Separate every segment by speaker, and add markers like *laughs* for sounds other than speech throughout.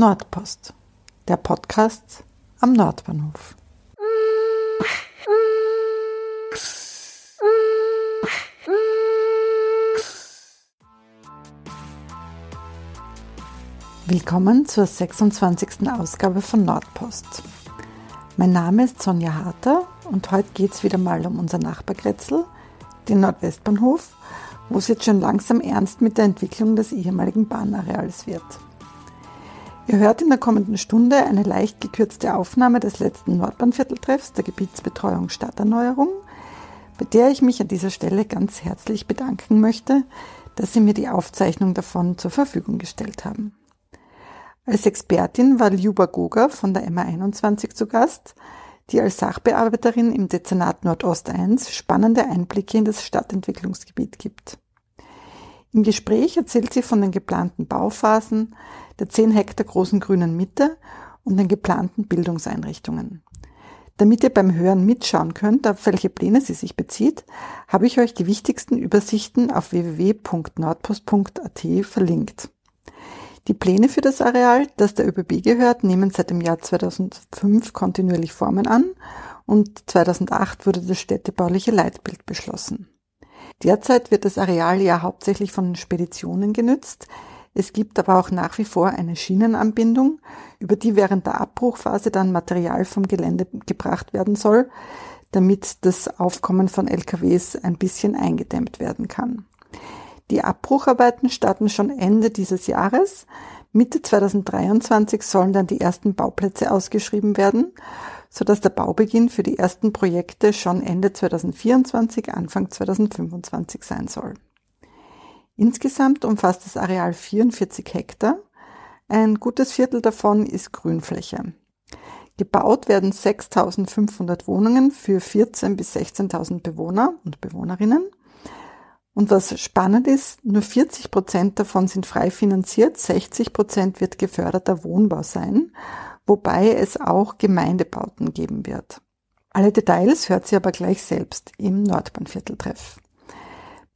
Speaker 1: Nordpost, der Podcast am Nordbahnhof. Willkommen zur 26. Ausgabe von Nordpost. Mein Name ist Sonja Harter und heute geht es wieder mal um unser Nachbargrätzl, den Nordwestbahnhof, wo es jetzt schon langsam ernst mit der Entwicklung des ehemaligen Bahnareals wird. Ihr hört in der kommenden Stunde eine leicht gekürzte Aufnahme des letzten Nordbahnvierteltreffs der Gebietsbetreuung Stadterneuerung, bei der ich mich an dieser Stelle ganz herzlich bedanken möchte, dass Sie mir die Aufzeichnung davon zur Verfügung gestellt haben. Als Expertin war Ljuba Goga von der MA21 zu Gast, die als Sachbearbeiterin im Dezernat Nordost 1 spannende Einblicke in das Stadtentwicklungsgebiet gibt. Im Gespräch erzählt sie von den geplanten Bauphasen, der 10 Hektar großen grünen Mitte und den geplanten Bildungseinrichtungen. Damit ihr beim Hören mitschauen könnt, auf welche Pläne sie sich bezieht, habe ich euch die wichtigsten Übersichten auf www.nordpost.at verlinkt. Die Pläne für das Areal, das der ÖBB gehört, nehmen seit dem Jahr 2005 kontinuierlich Formen an und 2008 wurde das städtebauliche Leitbild beschlossen. Derzeit wird das Areal ja hauptsächlich von Speditionen genützt. Es gibt aber auch nach wie vor eine Schienenanbindung, über die während der Abbruchphase dann Material vom Gelände gebracht werden soll, damit das Aufkommen von LKWs ein bisschen eingedämmt werden kann. Die Abbrucharbeiten starten schon Ende dieses Jahres. Mitte 2023 sollen dann die ersten Bauplätze ausgeschrieben werden sodass der Baubeginn für die ersten Projekte schon Ende 2024, Anfang 2025 sein soll. Insgesamt umfasst das Areal 44 Hektar. Ein gutes Viertel davon ist Grünfläche. Gebaut werden 6.500 Wohnungen für 14.000 bis 16.000 Bewohner und Bewohnerinnen. Und was spannend ist, nur 40 Prozent davon sind frei finanziert, 60 Prozent wird geförderter Wohnbau sein wobei es auch Gemeindebauten geben wird. Alle Details hört sie aber gleich selbst im Nordbahnvierteltreff.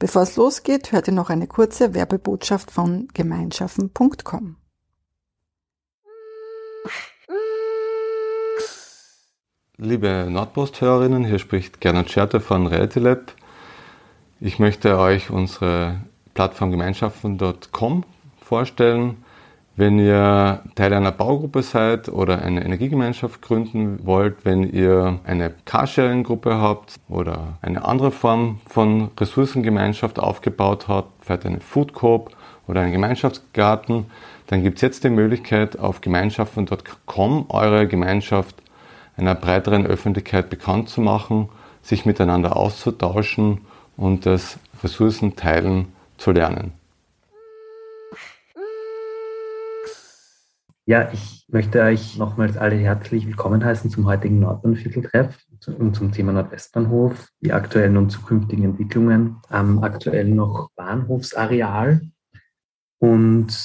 Speaker 1: Bevor es losgeht, hört ihr noch eine kurze Werbebotschaft von gemeinschaften.com.
Speaker 2: Liebe Nordpost-Hörerinnen, hier spricht Gernot Scherter von RealityLab. Ich möchte euch unsere Plattform gemeinschaften.com vorstellen. Wenn ihr Teil einer Baugruppe seid oder eine Energiegemeinschaft gründen wollt, wenn ihr eine Carsharing-Gruppe habt oder eine andere Form von Ressourcengemeinschaft aufgebaut habt, vielleicht eine Food Coop oder einen Gemeinschaftsgarten, dann gibt es jetzt die Möglichkeit, auf gemeinschaften.com eure Gemeinschaft einer breiteren Öffentlichkeit bekannt zu machen, sich miteinander auszutauschen und das Ressourcenteilen zu lernen.
Speaker 3: Ja, ich möchte euch nochmals alle herzlich willkommen heißen zum heutigen Nordbahnvierteltreff und zum Thema Nordwestbahnhof, die aktuellen und zukünftigen Entwicklungen am aktuellen noch Bahnhofsareal. Und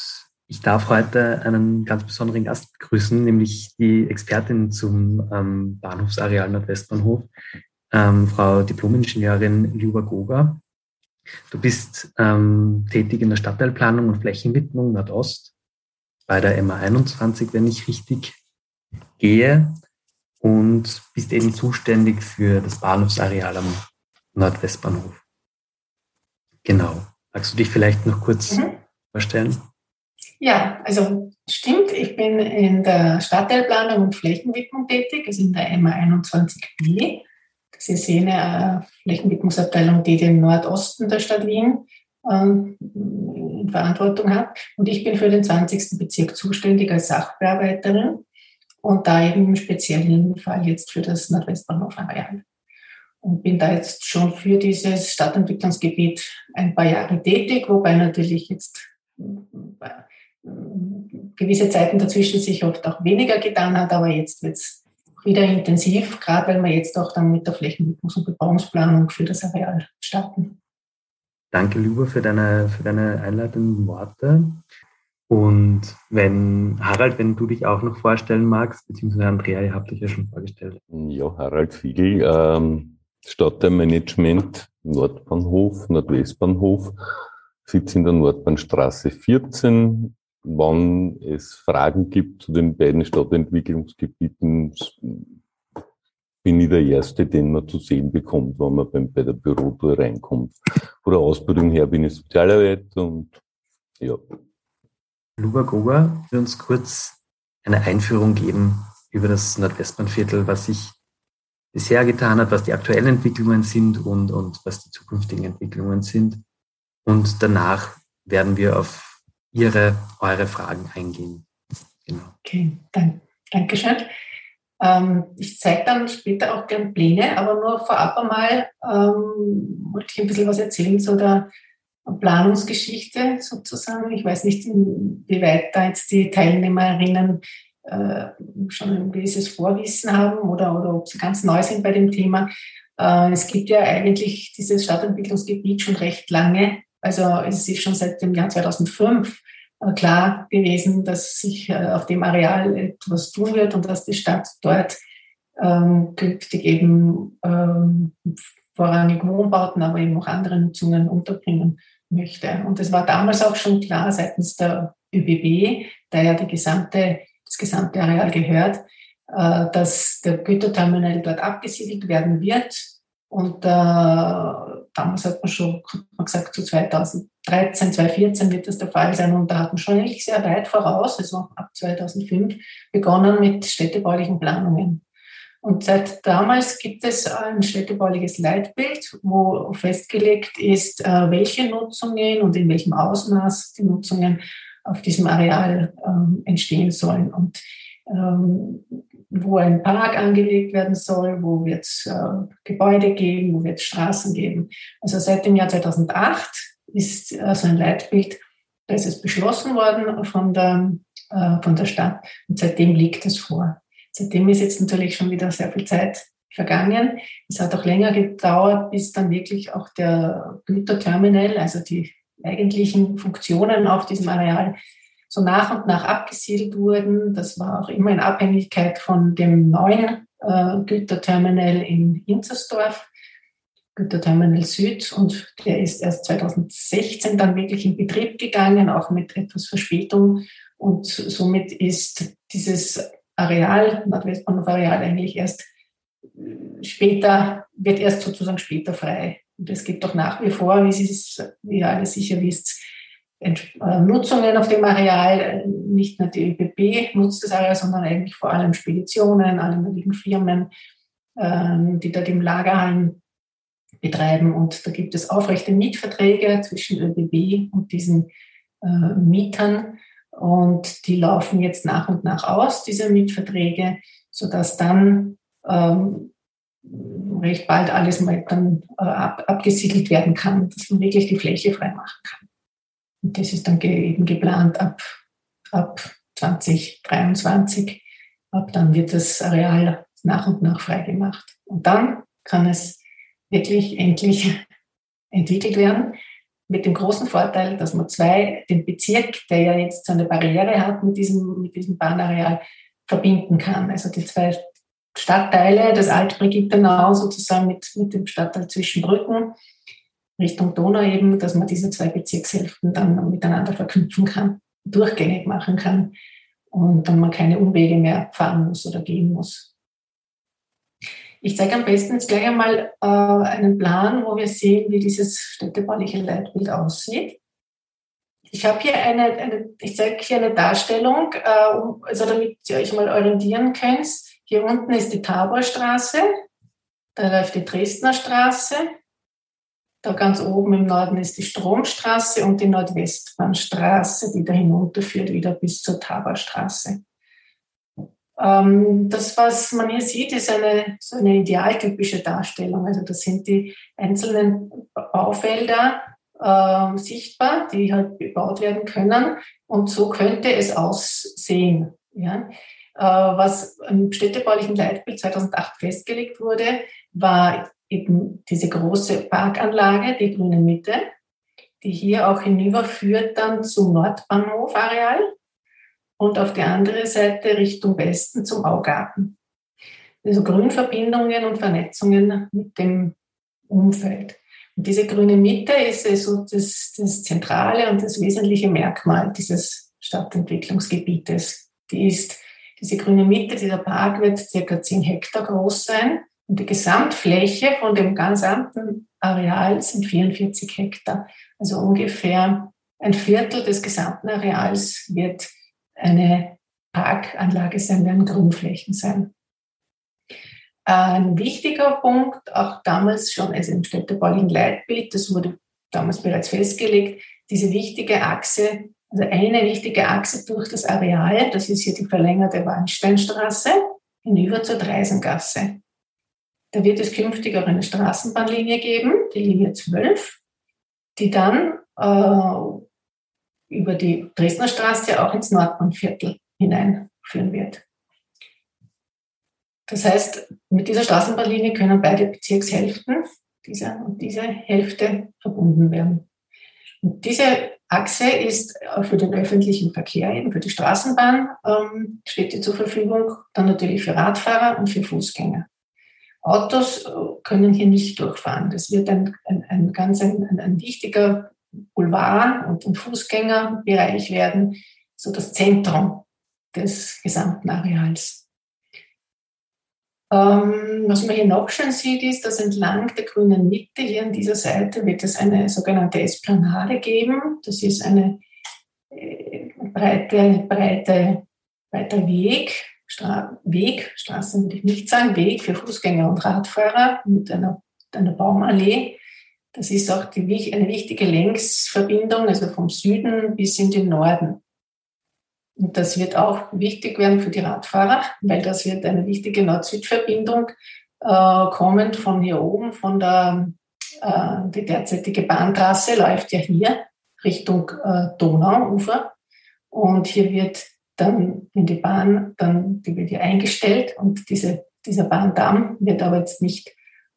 Speaker 3: ich darf heute einen ganz besonderen Gast begrüßen, nämlich die Expertin zum ähm, Bahnhofsareal Nordwestbahnhof, ähm, Frau Diplomingenieurin Ljuba Goga. Du bist ähm, tätig in der Stadtteilplanung und Flächenwidmung Nordost bei der MA21, wenn ich richtig gehe, und bist eben zuständig für das Bahnhofsareal am Nordwestbahnhof. Genau. Magst du dich vielleicht noch kurz mhm. vorstellen?
Speaker 4: Ja, also stimmt, ich bin in der Stadtteilplanung und Flächenwidmung tätig, also in der MA21b. Das ist jene äh, Flächenwidmungsabteilung, die den Nordosten der Stadt Wien in Verantwortung hat. Und ich bin für den 20. Bezirk zuständig als Sachbearbeiterin und da eben im speziellen Fall jetzt für das Nordwestbahnhof-Areal. Und bin da jetzt schon für dieses Stadtentwicklungsgebiet ein paar Jahre tätig, wobei natürlich jetzt äh, gewisse Zeiten dazwischen sich oft auch weniger getan hat, aber jetzt wird es wieder intensiv, gerade weil wir jetzt auch dann mit der Flächenwidmungs- und Bebauungsplanung für das Areal starten.
Speaker 3: Danke, Luba, für deine, für deine einleitenden Worte. Und wenn, Harald, wenn du dich auch noch vorstellen magst, beziehungsweise Andrea, ihr habt euch ja schon vorgestellt.
Speaker 5: Ja, Harald Fiegel, ähm, Stadtteilmanagement, Nordbahnhof, Nordwestbahnhof, sitze in der Nordbahnstraße 14, wann es Fragen gibt zu den beiden Stadtentwicklungsgebieten, bin ich der Erste, den man zu sehen bekommt, wenn man beim, bei der Bürotour reinkommt. Von der Ausbildung her bin ich Sozialarbeit und ja.
Speaker 3: Luba Gruber will uns kurz eine Einführung geben über das Nordwestbahnviertel, was sich bisher getan hat, was die aktuellen Entwicklungen sind und, und was die zukünftigen Entwicklungen sind. Und danach werden wir auf Ihre, eure Fragen eingehen.
Speaker 4: Genau. Okay, dann, danke schön. Ähm, ich zeige dann später auch gerne Pläne, aber nur vorab einmal ähm, wollte ich ein bisschen was erzählen zu der Planungsgeschichte sozusagen. Ich weiß nicht, wie weit da jetzt die Teilnehmerinnen äh, schon ein gewisses Vorwissen haben oder, oder ob sie ganz neu sind bei dem Thema. Äh, es gibt ja eigentlich dieses Stadtentwicklungsgebiet schon recht lange. Also es ist schon seit dem Jahr 2005 äh, klar gewesen, dass sich äh, auf dem Areal etwas tun wird und dass die Stadt dort ähm, künftig eben ähm, vorrangig Wohnbauten, aber eben auch andere Nutzungen unterbringen möchte. Und es war damals auch schon klar seitens der ÖBB, der ja die gesamte, das gesamte Areal gehört, äh, dass der Güterterminal dort abgesiedelt werden wird. Und äh, damals hat man schon hat man gesagt, zu 2013, 2014 wird das der Fall sein. Und da hat man schon eigentlich sehr weit voraus, also ab 2005, begonnen mit städtebaulichen Planungen. Und seit damals gibt es ein städtebauliches Leitbild, wo festgelegt ist, äh, welche Nutzungen und in welchem Ausmaß die Nutzungen auf diesem Areal ähm, entstehen sollen und ähm, wo ein Park angelegt werden soll, wo wird es äh, Gebäude geben, wo wird es Straßen geben. Also seit dem Jahr 2008 ist äh, so ein Leitbild, da ist es beschlossen worden von der, von der Stadt und seitdem liegt es vor. Seitdem ist jetzt natürlich schon wieder sehr viel Zeit vergangen. Es hat auch länger gedauert, bis dann wirklich auch der Güterterminal, also die eigentlichen Funktionen auf diesem Areal, so nach und nach abgesiedelt wurden. Das war auch immer in Abhängigkeit von dem neuen äh, Güterterminal in Inzersdorf, Güterterminal Süd. Und der ist erst 2016 dann wirklich in Betrieb gegangen, auch mit etwas Verspätung. Und somit ist dieses Areal, Nordwestbahnhof Areal eigentlich erst später, wird erst sozusagen später frei. Und es gibt auch nach wie vor, wie, Sie wie ihr alle sicher wisst, äh, Nutzungen auf dem Areal. Nicht nur die ÖBB nutzt das Areal, sondern eigentlich vor allem Speditionen, alle möglichen Firmen, ähm, die dort im Lagerhallen betreiben. Und da gibt es aufrechte Mietverträge zwischen ÖBB und diesen äh, Mietern. Und die laufen jetzt nach und nach aus, diese Mietverträge, sodass dann ähm, recht bald alles mal dann äh, ab, abgesiedelt werden kann, dass man wirklich die Fläche freimachen kann. Und das ist dann ge eben geplant ab, ab 2023. Ab dann wird das Areal nach und nach freigemacht. Und dann kann es wirklich endlich entwickelt werden mit dem großen Vorteil, dass man zwei, den Bezirk, der ja jetzt so eine Barriere hat mit diesem, mit diesem Bahnareal, verbinden kann. Also die zwei Stadtteile, das Altbrigittenau sozusagen mit, mit dem Stadtteil Zwischenbrücken Richtung Donau eben, dass man diese zwei Bezirkshälften dann miteinander verknüpfen kann, durchgängig machen kann und dann man keine Umwege mehr fahren muss oder gehen muss. Ich zeige am besten jetzt gleich einmal äh, einen Plan, wo wir sehen, wie dieses städtebauliche Leitbild aussieht. Ich habe hier eine, eine, ich zeige hier eine Darstellung, äh, um, also damit ihr euch mal orientieren könnt. Hier unten ist die Taborstraße, da läuft die Dresdner Straße, da ganz oben im Norden ist die Stromstraße und die Nordwestbahnstraße, die da hinunterführt wieder bis zur Taborstraße. Ähm, das, was man hier sieht, ist eine, so eine idealtypische Darstellung. Also das sind die einzelnen Baufelder äh, sichtbar, die halt bebaut werden können. Und so könnte es aussehen. Ja? Äh, was im städtebaulichen Leitbild 2008 festgelegt wurde, war eben diese große Parkanlage, die grüne Mitte, die hier auch hinüberführt dann zum Nordbahnhof-Areal und auf die andere Seite Richtung Westen zum Augarten. Also Grünverbindungen und Vernetzungen mit dem Umfeld. Und diese grüne Mitte ist also das, das zentrale und das wesentliche Merkmal dieses Stadtentwicklungsgebietes. Die ist, diese grüne Mitte, dieser Park wird circa 10 Hektar groß sein und die Gesamtfläche von dem gesamten Areal sind 44 Hektar. Also ungefähr ein Viertel des gesamten Areals wird eine Parkanlage sein, werden Grünflächen sein. Ein wichtiger Punkt, auch damals schon also im städtebaulichen Leitbild, das wurde damals bereits festgelegt, diese wichtige Achse, also eine wichtige Achse durch das Areal, das ist hier die verlängerte Wandsteinstraße hinüber zur Dreisengasse. Da wird es künftig auch eine Straßenbahnlinie geben, die Linie 12, die dann äh, über die Dresdner Straße auch ins Nordbahnviertel hineinführen wird. Das heißt, mit dieser Straßenbahnlinie können beide Bezirkshälften dieser und diese Hälfte verbunden werden. Und diese Achse ist für den öffentlichen Verkehr, eben für die Straßenbahn, ähm, steht die zur Verfügung, dann natürlich für Radfahrer und für Fußgänger. Autos äh, können hier nicht durchfahren. Das wird ein, ein, ein ganz ein, ein wichtiger Boulevard und ein Fußgängerbereich werden, so das Zentrum des gesamten Areals. Ähm, was man hier noch schön sieht, ist, dass entlang der grünen Mitte hier an dieser Seite wird es eine sogenannte Esplanade geben. Das ist eine äh, breite, breite, breiter Weg, Stra Weg, Straße würde ich nicht sagen, Weg für Fußgänger und Radfahrer mit einer, einer Baumallee. Das ist auch die, eine wichtige Längsverbindung, also vom Süden bis in den Norden. Und das wird auch wichtig werden für die Radfahrer, weil das wird eine wichtige Nord-Süd-Verbindung äh, kommend von hier oben, von der äh, die derzeitige Bahntrasse läuft ja hier Richtung äh, Donauufer. Und hier wird dann, wenn die Bahn, dann, die wird hier eingestellt und diese, dieser Bahndamm wird aber jetzt nicht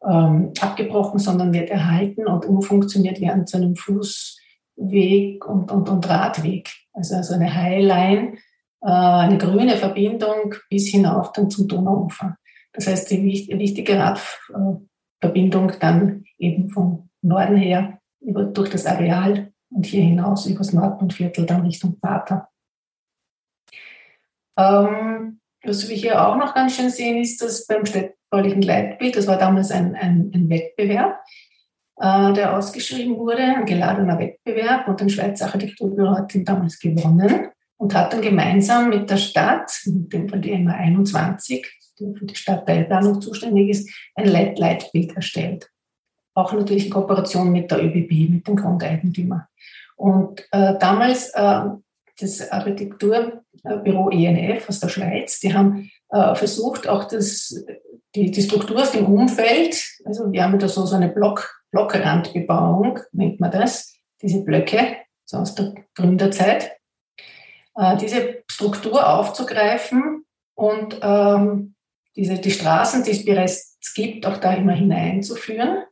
Speaker 4: ähm, abgebrochen, sondern wird erhalten und umfunktioniert werden zu einem Fußweg und, und, und Radweg. Also, also eine Highline, äh, eine grüne Verbindung bis hinauf dann zum Donauufer. Das heißt, die wichtige Radverbindung dann eben vom Norden her über, durch das Areal und hier hinaus übers Nordbundviertel dann Richtung Pater. Ähm, was wir hier auch noch ganz schön sehen, ist, dass beim städtebaulichen Leitbild, das war damals ein, ein, ein Wettbewerb, äh, der ausgeschrieben wurde, ein geladener Wettbewerb und ein Schweizer Architekturbüro hat ihn damals gewonnen und hat dann gemeinsam mit der Stadt, mit dem von der MA 21, die für die Stadtteilplanung zuständig ist, ein Leit Leitbild erstellt. Auch natürlich in Kooperation mit der ÖBB, mit dem Grundeigentümer. Und äh, damals äh, das Architekturbüro ENF aus der Schweiz, die haben äh, versucht, auch das, die, die Struktur aus dem Umfeld, also wir haben da so, so eine Block, Blockrandbebauung, nennt man das, diese Blöcke, so aus der Gründerzeit, äh, diese Struktur aufzugreifen und ähm, diese, die Straßen, die es bereits gibt, auch da immer hineinzuführen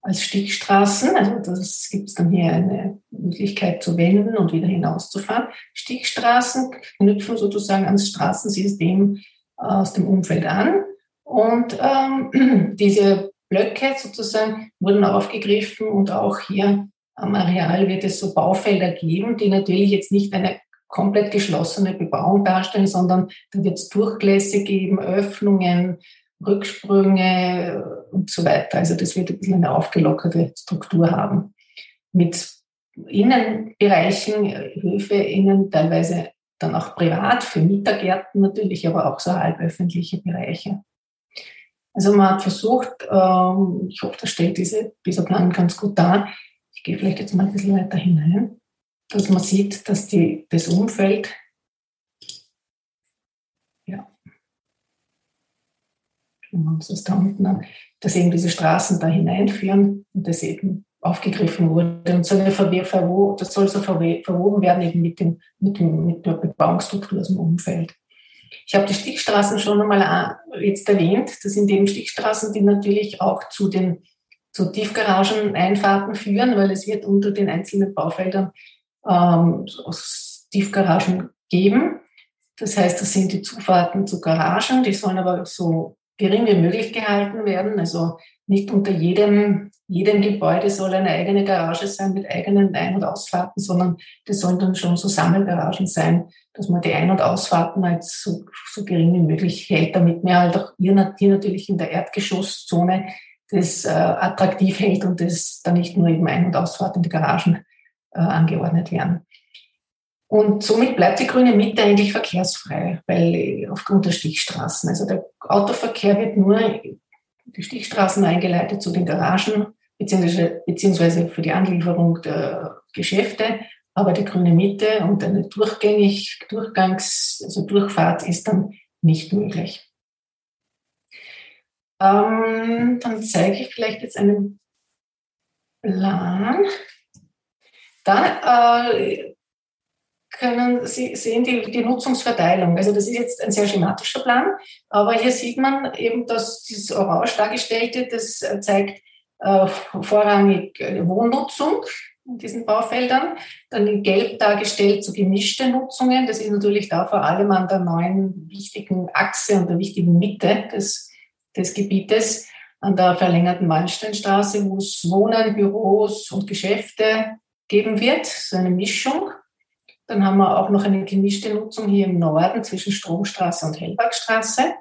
Speaker 4: als Stichstraßen. Also das gibt es dann hier eine Möglichkeit zu wenden und wieder hinauszufahren. Stichstraßen knüpfen sozusagen ans Straßensystem aus dem Umfeld an. Und ähm, *clears throat* diese Blöcke sozusagen wurden aufgegriffen und auch hier am Areal wird es so Baufelder geben, die natürlich jetzt nicht eine komplett geschlossene Bebauung darstellen, sondern da wird es Durchlässe geben, Öffnungen, Rücksprünge und so weiter. Also das wird ein bisschen eine aufgelockerte Struktur haben. Mit Innenbereichen, Höfe, innen teilweise dann auch privat, für Mietergärten natürlich, aber auch so halböffentliche Bereiche. Also man hat versucht, ähm, ich hoffe, das stellt diese, dieser Plan ganz gut dar. Ich gehe vielleicht jetzt mal ein bisschen weiter hinein, dass man sieht, dass die, das Umfeld schauen wir uns das da unten an, dass eben diese Straßen da hineinführen und das eben aufgegriffen wurde. Und so eine Verwo das soll so verwoben werden eben mit, dem, mit, dem, mit der Bebauungsstruktur aus dem Umfeld. Ich habe die Stichstraßen schon einmal äh, jetzt erwähnt. Das sind eben Stichstraßen, die natürlich auch zu den zu Tiefgaragen-Einfahrten führen, weil es wird unter den einzelnen Baufeldern ähm, Tiefgaragen geben. Das heißt, das sind die Zufahrten zu Garagen, die sollen aber so gering wie möglich gehalten werden, also nicht unter jedem jedem Gebäude soll eine eigene Garage sein mit eigenen Ein- und Ausfahrten, sondern das sollen dann schon so Sammelgaragen sein, dass man die Ein- und Ausfahrten halt so, so gering wie möglich hält, damit man halt auch hier, natürlich in der Erdgeschosszone das äh, attraktiv hält und das dann nicht nur eben Ein- und Ausfahrt in die Garagen äh, angeordnet werden. Und somit bleibt die grüne Mitte eigentlich verkehrsfrei, weil aufgrund der Stichstraßen, also der Autoverkehr wird nur die Stichstraßen eingeleitet zu den Garagen beziehungsweise, beziehungsweise für die Anlieferung der Geschäfte, aber die grüne Mitte und eine durchgängig Durchgangs, also Durchfahrt ist dann nicht möglich. Ähm, dann zeige ich vielleicht jetzt einen Plan. Dann äh, können Sie sehen die, die Nutzungsverteilung. Also das ist jetzt ein sehr schematischer Plan, aber hier sieht man eben, dass dieses Orange dargestellte, das äh, zeigt äh, vorrangig äh, Wohnnutzung in diesen Baufeldern. Dann in Gelb dargestellt so gemischte Nutzungen. Das ist natürlich da vor allem an der neuen wichtigen Achse und der wichtigen Mitte des, des Gebietes an der verlängerten Wallsteinstraße, wo es Wohnen, Büros und Geschäfte geben wird, so eine Mischung. Dann haben wir auch noch eine gemischte Nutzung hier im Norden zwischen Stromstraße und Hellbergstraße.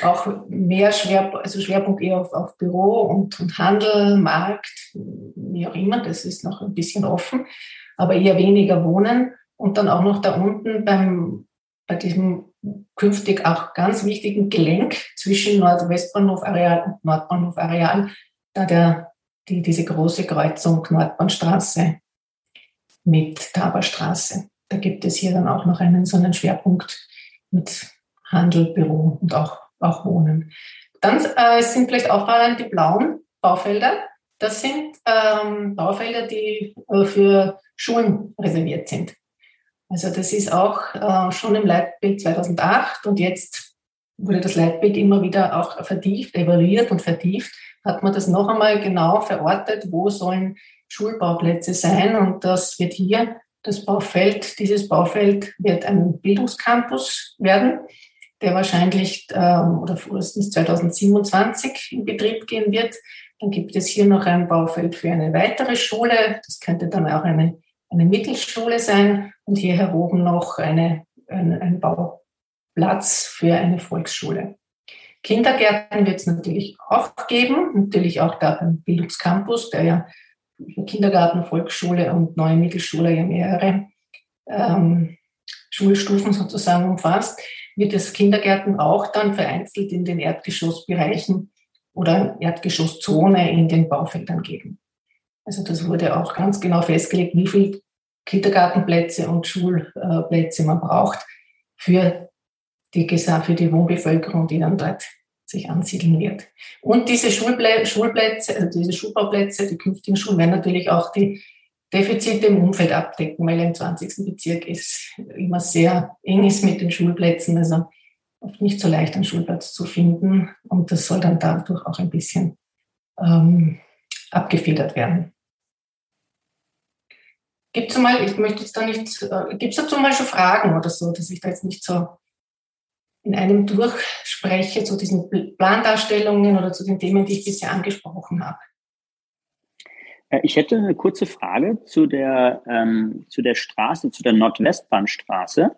Speaker 4: Auch mehr Schwerpunkt, also Schwerpunkt eher auf, auf Büro und, und, Handel, Markt, wie auch immer. Das ist noch ein bisschen offen, aber eher weniger Wohnen. Und dann auch noch da unten beim, bei diesem künftig auch ganz wichtigen Gelenk zwischen Nordwestbahnhof-Areal und Nordbahnhof-Areal, da der, die, diese große Kreuzung Nordbahnstraße mit Taberstraße. Da gibt es hier dann auch noch einen so einen Schwerpunkt mit Handel, Büro und auch, auch Wohnen. Dann äh, sind vielleicht auffallend die blauen Baufelder. Das sind ähm, Baufelder, die äh, für Schulen reserviert sind. Also das ist auch äh, schon im Leitbild 2008 und jetzt wurde das Leitbild immer wieder auch vertieft, evaluiert und vertieft, hat man das noch einmal genau verortet, wo sollen Schulbauplätze sein. Und das wird hier das Baufeld, dieses Baufeld wird ein Bildungscampus werden, der wahrscheinlich ähm, oder frühestens 2027 in Betrieb gehen wird. Dann gibt es hier noch ein Baufeld für eine weitere Schule. Das könnte dann auch eine, eine Mittelschule sein. Und hier heroben noch eine, ein, ein Bauplatz für eine Volksschule. Kindergärten wird es natürlich auch geben, natürlich auch da ein Bildungscampus, der ja Kindergarten, Volksschule und neue Mittelschule ja mehrere ähm, Schulstufen sozusagen umfasst, wird es Kindergärten auch dann vereinzelt in den Erdgeschossbereichen oder Erdgeschosszone in den Baufeldern geben. Also das wurde auch ganz genau festgelegt, wie viele Kindergartenplätze und Schulplätze man braucht für die, für die Wohnbevölkerung, die dann dort sich ansiedeln wird. Und diese Schulplätze, also diese Schulbauplätze, die künftigen Schulen werden natürlich auch die Defizite im Umfeld abdecken, weil im 20. Bezirk ist immer sehr eng ist mit den Schulplätzen, also oft nicht so leicht einen Schulplatz zu finden. Und das soll dann dadurch auch ein bisschen ähm, abgefedert werden. Gibt es mal, ich möchte jetzt da nicht, äh, gibt es dazu mal schon Fragen oder so, dass ich da jetzt nicht so in einem durchspreche zu diesen Plandarstellungen oder zu den Themen, die ich bisher angesprochen habe.
Speaker 6: Äh, ich hätte eine kurze Frage zu der, ähm, zu der Straße, zu der Nordwestbahnstraße.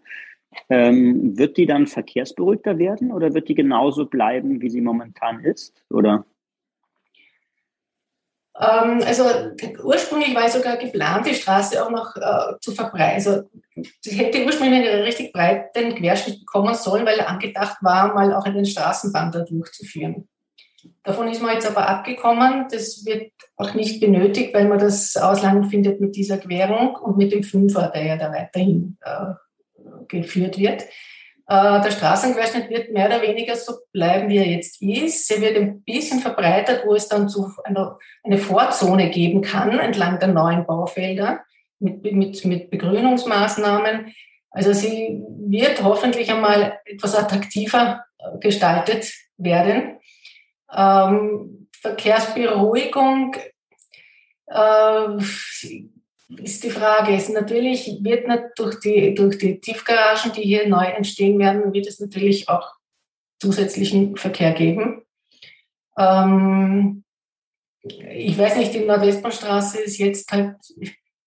Speaker 6: Ähm, wird die dann verkehrsberuhigter werden oder wird die genauso bleiben, wie sie momentan ist? Oder?
Speaker 4: Ähm, also ursprünglich war sogar geplant, die Straße auch noch äh, zu verbreiten. Also sie hätte ursprünglich einen richtig breiten Querschnitt bekommen sollen, weil angedacht war, mal auch einen Straßenbahn da durchzuführen. Davon ist man jetzt aber abgekommen. Das wird auch nicht benötigt, weil man das Ausland findet mit dieser Querung und mit dem Fünfer, der ja da weiterhin äh, geführt wird. Äh, der Straßenquerschnitt wird mehr oder weniger so bleiben, wie er jetzt ist. Er wird ein bisschen verbreitert, wo es dann zu einer, eine Vorzone geben kann entlang der neuen Baufelder mit, mit, mit Begrünungsmaßnahmen. Also sie wird hoffentlich einmal etwas attraktiver äh, gestaltet werden. Ähm, Verkehrsberuhigung äh, ist die Frage. Es natürlich wird nicht durch die, durch die Tiefgaragen, die hier neu entstehen werden, wird es natürlich auch zusätzlichen Verkehr geben. Ähm, ich weiß nicht, die Nordwestbahnstraße ist jetzt halt,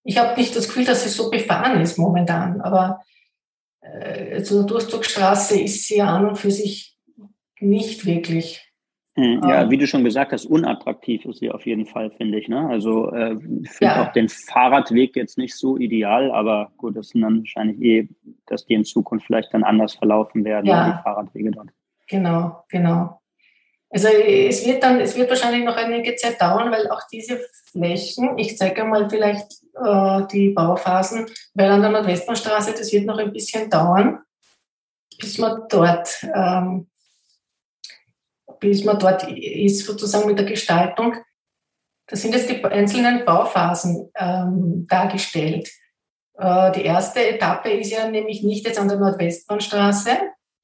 Speaker 4: ich habe nicht das Gefühl, dass sie so befahren ist momentan, aber äh, eine Durchzugsstraße ist sie an und für sich nicht wirklich.
Speaker 6: Hm, ja, ähm. wie du schon gesagt hast, unattraktiv ist sie auf jeden Fall, finde ich. Ne? Also äh, ich finde ja. auch den Fahrradweg jetzt nicht so ideal, aber gut, das sind dann wahrscheinlich eh, dass die in Zukunft vielleicht dann anders verlaufen werden, ja. die Fahrradwege dort.
Speaker 4: Genau, genau. Also es wird dann, es wird wahrscheinlich noch einige Zeit dauern, weil auch diese Flächen, ich zeige mal vielleicht äh, die Bauphasen, weil an der Nordwestbahnstraße, das wird noch ein bisschen dauern, bis man dort ähm, bis man dort ist, sozusagen mit der Gestaltung. Da sind jetzt die einzelnen Bauphasen ähm, dargestellt. Äh, die erste Etappe ist ja nämlich nicht jetzt an der Nordwestbahnstraße,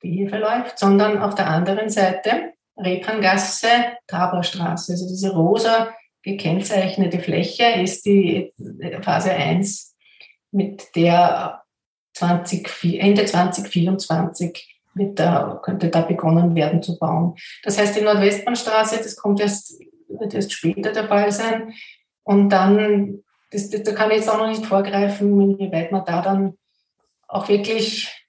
Speaker 4: die hier verläuft, sondern auf der anderen Seite, Rebhangasse, Taborstraße. Also diese rosa gekennzeichnete Fläche ist die Phase 1, mit der 20, Ende 2024 wird da, könnte da begonnen werden zu bauen. Das heißt, die Nordwestbahnstraße, das kommt erst, wird erst später Fall sein. Und dann, das, das, da kann ich jetzt auch noch nicht vorgreifen, inwieweit man da dann auch wirklich,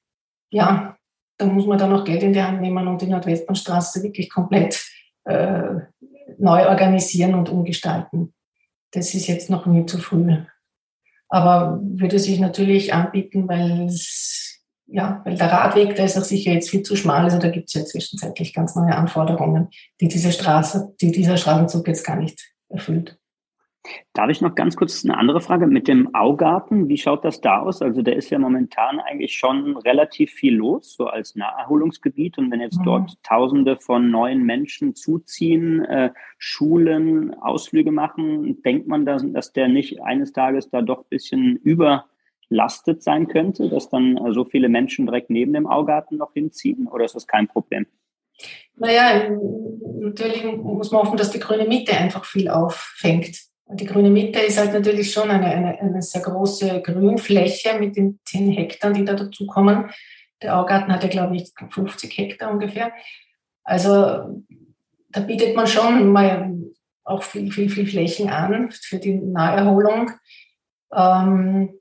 Speaker 4: ja, da muss man dann auch Geld in die Hand nehmen und die Nordwestbahnstraße wirklich komplett äh, neu organisieren und umgestalten. Das ist jetzt noch nie zu früh. Aber würde sich natürlich anbieten, weil es ja, weil der Radweg, der ist auch sicher jetzt viel zu schmal. Also da gibt es ja zwischenzeitlich ganz neue Anforderungen, die diese Straße, die dieser Straßenzug jetzt gar nicht erfüllt.
Speaker 6: Darf ich noch ganz kurz eine andere Frage mit dem Augarten? Wie schaut das da aus? Also der ist ja momentan eigentlich schon relativ viel los, so als Naherholungsgebiet. Und wenn jetzt mhm. dort Tausende von neuen Menschen zuziehen, äh, Schulen, Ausflüge machen, denkt man, dass, dass der nicht eines Tages da doch ein bisschen über lastet sein könnte, dass dann äh, so viele Menschen direkt neben dem Augarten noch hinziehen? Oder ist das kein Problem?
Speaker 4: Naja, natürlich muss man hoffen, dass die grüne Mitte einfach viel auffängt. Die grüne Mitte ist halt natürlich schon eine, eine, eine sehr große Grünfläche mit den 10 Hektar, die da dazukommen. Der Augarten hat ja, glaube ich, 50 Hektar ungefähr. Also da bietet man schon mal auch viel, viel, viel Flächen an für die Naherholung. Ähm,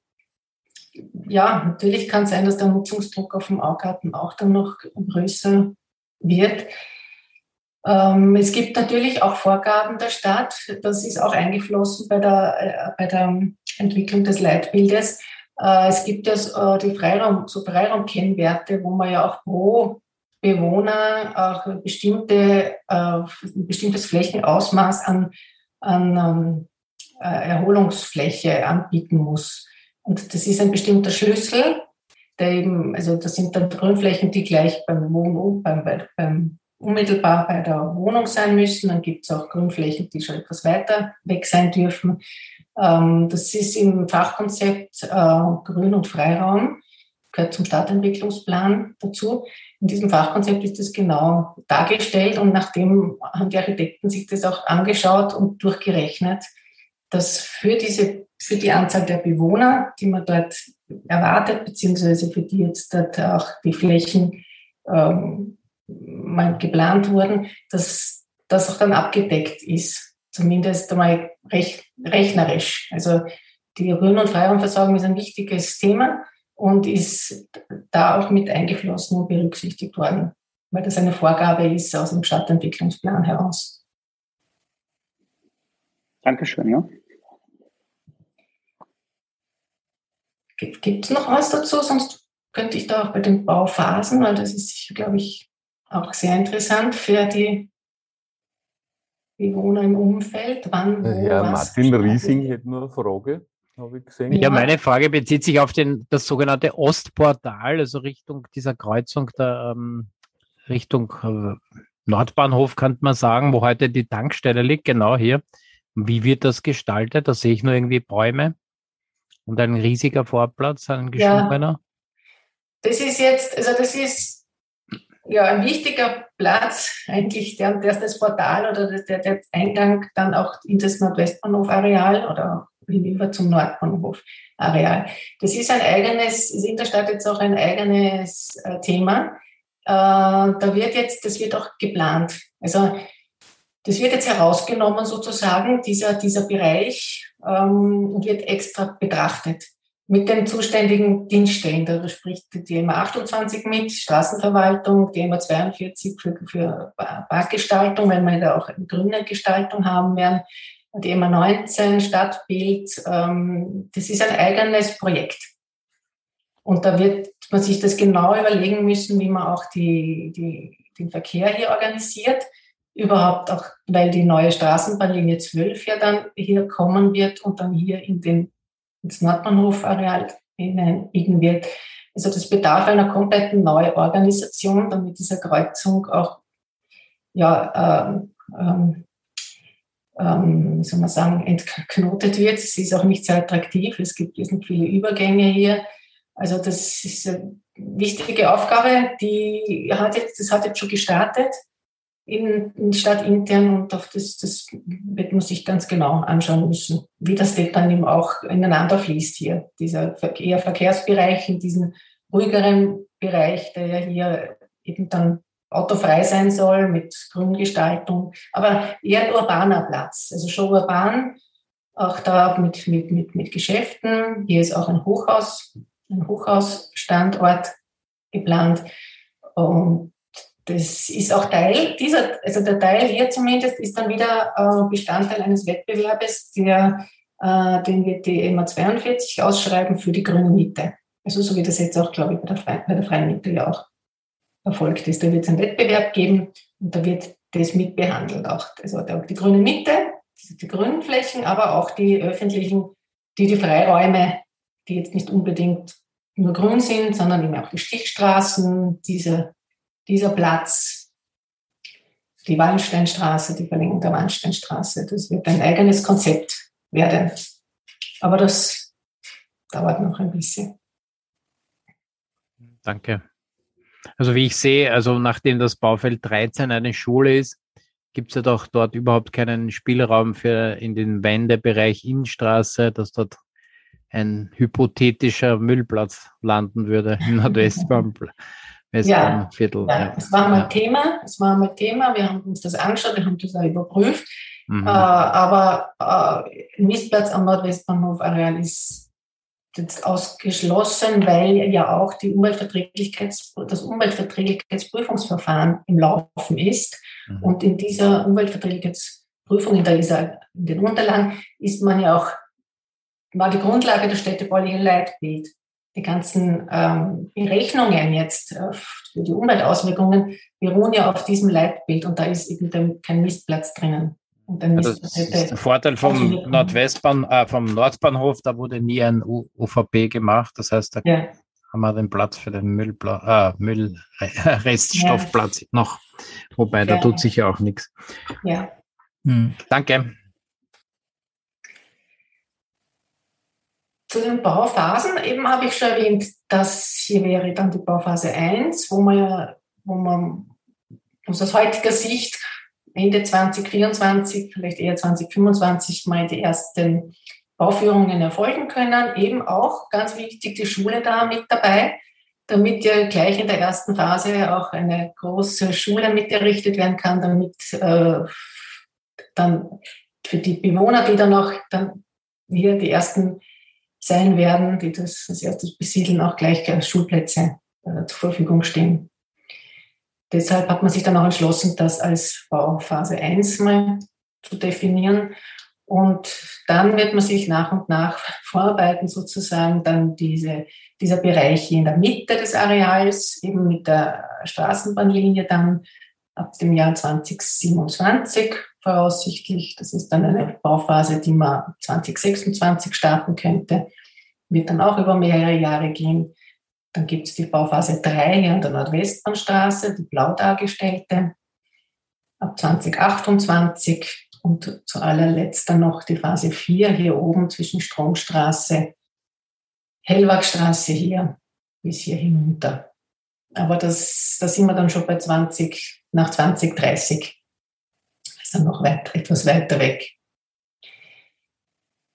Speaker 4: ja, natürlich kann es sein, dass der Nutzungsdruck auf dem Augarten auch dann noch größer wird. Ähm, es gibt natürlich auch Vorgaben der Stadt. Das ist auch eingeflossen bei der, äh, bei der Entwicklung des Leitbildes. Äh, es gibt ja äh, die Freiraum, so Freiraumkennwerte, wo man ja auch pro Bewohner auch bestimmte, äh, ein bestimmtes Flächenausmaß an, an ähm, äh, Erholungsfläche anbieten muss. Und das ist ein bestimmter Schlüssel, der eben, also das sind dann Grünflächen, die gleich beim Wohnen, beim, beim unmittelbar bei der Wohnung sein müssen. Dann gibt es auch Grünflächen, die schon etwas weiter weg sein dürfen. Ähm, das ist im Fachkonzept äh, Grün und Freiraum, gehört zum Stadtentwicklungsplan dazu. In diesem Fachkonzept ist das genau dargestellt und nachdem haben die Architekten sich das auch angeschaut und durchgerechnet, dass für diese für die Anzahl der Bewohner, die man dort erwartet, beziehungsweise für die jetzt dort auch die Flächen ähm, mal geplant wurden, dass das auch dann abgedeckt ist. Zumindest einmal recht, rechnerisch. Also die Grün- und Freiraumversorgung ist ein wichtiges Thema und ist da auch mit eingeflossen und berücksichtigt worden, weil das eine Vorgabe ist aus dem Stadtentwicklungsplan heraus.
Speaker 6: Dankeschön, ja.
Speaker 4: Gibt es noch was dazu? Sonst könnte ich da auch bei den Bauphasen, weil das ist, glaube ich, auch sehr interessant für die Bewohner im Umfeld.
Speaker 5: Wann, wo, Herr Martin Riesing hätte nur eine Frage. Habe ich gesehen.
Speaker 7: Ja, meine Frage bezieht sich auf den, das sogenannte Ostportal, also Richtung dieser Kreuzung der ähm, Richtung äh, Nordbahnhof, könnte man sagen, wo heute die Tankstelle liegt, genau hier. Wie wird das gestaltet? Da sehe ich nur irgendwie Bäume. Und ein riesiger Vorplatz, ein geschobener? Ja,
Speaker 4: das ist jetzt, also das ist ja ein wichtiger Platz, eigentlich der, der das Portal oder der, der Eingang dann auch in das Nordwestbahnhof-Areal oder hinüber zum Nordbahnhof-Areal. Das ist ein eigenes, ist in der Stadt jetzt auch ein eigenes äh, Thema. Äh, da wird jetzt, das wird auch geplant. Also Das wird jetzt herausgenommen sozusagen, dieser, dieser Bereich, ähm, und wird extra betrachtet mit den zuständigen Dienststellen. Da spricht die MA 28 mit, Straßenverwaltung, die MA 42 für, für Parkgestaltung, weil wir da auch eine grüne Gestaltung haben werden, die MA 19 Stadtbild. Ähm, das ist ein eigenes Projekt. Und da wird man sich das genau überlegen müssen, wie man auch die, die, den Verkehr hier organisiert. Überhaupt auch, weil die neue Straßenbahnlinie 12 ja dann hier kommen wird und dann hier in den ins Nordbahnhof-Areal hineinbiegen wird. Also das bedarf einer kompletten Neuorganisation, damit diese Kreuzung auch, ja, ähm, ähm, ähm, wie soll man sagen, entknotet wird. Es ist auch nicht sehr attraktiv. Es gibt nicht viele Übergänge hier. Also das ist eine wichtige Aufgabe, die hat jetzt, das hat jetzt schon gestartet in, in stadtintern und auf das, das wird man sich ganz genau anschauen müssen, wie das dann eben auch ineinander fließt hier, dieser eher Verkehrsbereich in diesen ruhigeren Bereich, der ja hier eben dann autofrei sein soll mit Grüngestaltung, aber eher ein urbaner Platz, also schon urban, auch da mit, mit, mit, mit Geschäften. Hier ist auch ein Hochhaus, ein Hochhausstandort geplant. Und das ist auch Teil dieser, also der Teil hier zumindest ist dann wieder äh, Bestandteil eines Wettbewerbes, der, äh, den wird die EMA 42 ausschreiben für die grüne Mitte. Also so wie das jetzt auch, glaube ich, bei der, Fre bei der Freien Mitte ja auch erfolgt ist. Da wird es einen Wettbewerb geben und da wird das mitbehandelt auch. Also die grüne Mitte, die grünen Flächen, aber auch die öffentlichen, die die Freiräume, die jetzt nicht unbedingt nur grün sind, sondern eben auch die Stichstraßen, diese dieser Platz, die Wallensteinstraße, die Verlängerung der Wallensteinstraße, das wird ein eigenes Konzept werden. Aber das dauert noch ein bisschen.
Speaker 7: Danke. Also wie ich sehe, also nachdem das Baufeld 13 eine Schule ist, gibt es ja doch dort überhaupt keinen Spielraum für in den Wendebereich Innenstraße, dass dort ein hypothetischer Müllplatz landen würde im *laughs* Nordwestbahnplatz.
Speaker 4: Westbahnviertel. Ja, ja, es war mal Thema, es war mal Thema, wir haben uns das angeschaut, wir haben das auch überprüft. Mhm. Äh, aber äh, Mistplatz am Nordwestbahnhof-Areal ist jetzt ausgeschlossen, weil ja auch die Umweltverträglichkeits, das Umweltverträglichkeitsprüfungsverfahren im Laufen ist. Mhm. Und in dieser Umweltverträglichkeitsprüfung, in, der, in den Unterlagen, ist man ja auch, war die Grundlage der städtebaulichen Leitbild die ganzen ähm, Berechnungen jetzt äh, für die Umweltauswirkungen beruhen ja auf diesem Leitbild und da ist eben kein Mistplatz drinnen.
Speaker 7: Ja, das ist der Vorteil vom Nordwestbahn, äh, vom Nordbahnhof, da wurde nie ein UVP gemacht. Das heißt, da ja. haben wir den Platz für den Müllpla äh, Müllreststoffplatz *laughs* ja. noch. Wobei, da tut sich ja auch nichts.
Speaker 4: Ja.
Speaker 7: Hm. Danke.
Speaker 4: Zu den Bauphasen eben habe ich schon erwähnt, dass hier wäre dann die Bauphase 1, wo man, wo man aus heutiger Sicht Ende 2024, vielleicht eher 2025 mal die ersten Bauführungen erfolgen können. Eben auch ganz wichtig die Schule da mit dabei, damit ja gleich in der ersten Phase auch eine große Schule mit errichtet werden kann, damit äh, dann für die Bewohner, die dann auch dann hier die ersten sein werden, die das als erstes besiedeln, auch gleich Schulplätze äh, zur Verfügung stehen. Deshalb hat man sich dann auch entschlossen, das als Bauphase 1 mal zu definieren. Und dann wird man sich nach und nach *laughs* vorarbeiten, sozusagen dann diese, dieser Bereich hier in der Mitte des Areals, eben mit der Straßenbahnlinie dann ab dem Jahr 2027 voraussichtlich. Das ist dann eine Bauphase, die man 2026 starten könnte. Wird dann auch über mehrere Jahre gehen. Dann gibt es die Bauphase 3 hier an der Nordwestbahnstraße, die blau dargestellte, ab 2028. Und zu allerletzt dann noch die Phase 4 hier oben zwischen Stromstraße, Hellwagstraße hier bis hier hinunter. Aber das, da sind wir dann schon bei 20, nach 2030 dann noch weit, etwas weiter weg.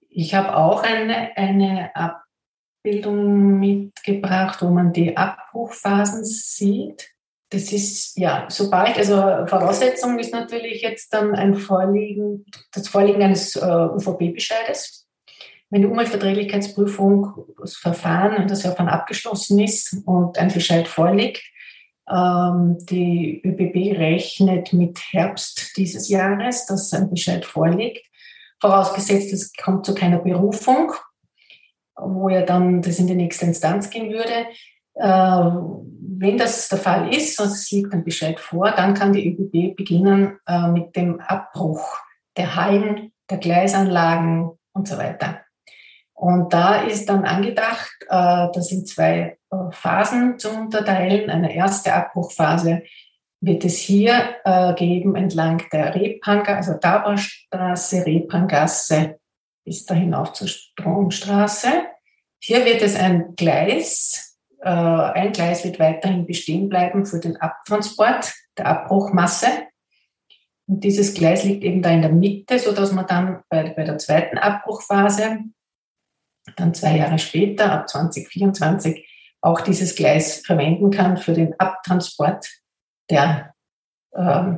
Speaker 4: Ich habe auch eine, eine Abbildung mitgebracht, wo man die Abbruchphasen sieht. das ist, ja, sobald, also Voraussetzung ist natürlich jetzt dann ein Vorliegen, das Vorliegen eines äh, UVP-Bescheides. Wenn die Umweltverträglichkeitsprüfung, das Verfahren, das Verfahren abgeschlossen ist und ein Bescheid vorliegt, die ÖBB rechnet mit Herbst dieses Jahres, dass ein Bescheid vorliegt, vorausgesetzt es kommt zu keiner Berufung, wo ja dann das in die nächste Instanz gehen würde. Äh, wenn das der Fall ist, und es liegt ein Bescheid vor, dann kann die ÖBB beginnen äh, mit dem Abbruch der Hallen, der Gleisanlagen und so weiter. Und da ist dann angedacht, äh, das in zwei Phasen zu unterteilen. Eine erste Abbruchphase wird es hier äh, geben entlang der Repangasse, also Dauerstraße, Repangasse bis dahin auf zur Stromstraße. Hier wird es ein Gleis, ein Gleis wird weiterhin bestehen bleiben für den Abtransport der Abbruchmasse. Und dieses Gleis liegt eben da in der Mitte, so dass man dann bei, bei der zweiten Abbruchphase dann zwei Jahre später, ab 2024, auch dieses Gleis verwenden kann für den Abtransport der, äh,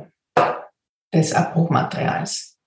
Speaker 4: des Abbruchmaterials.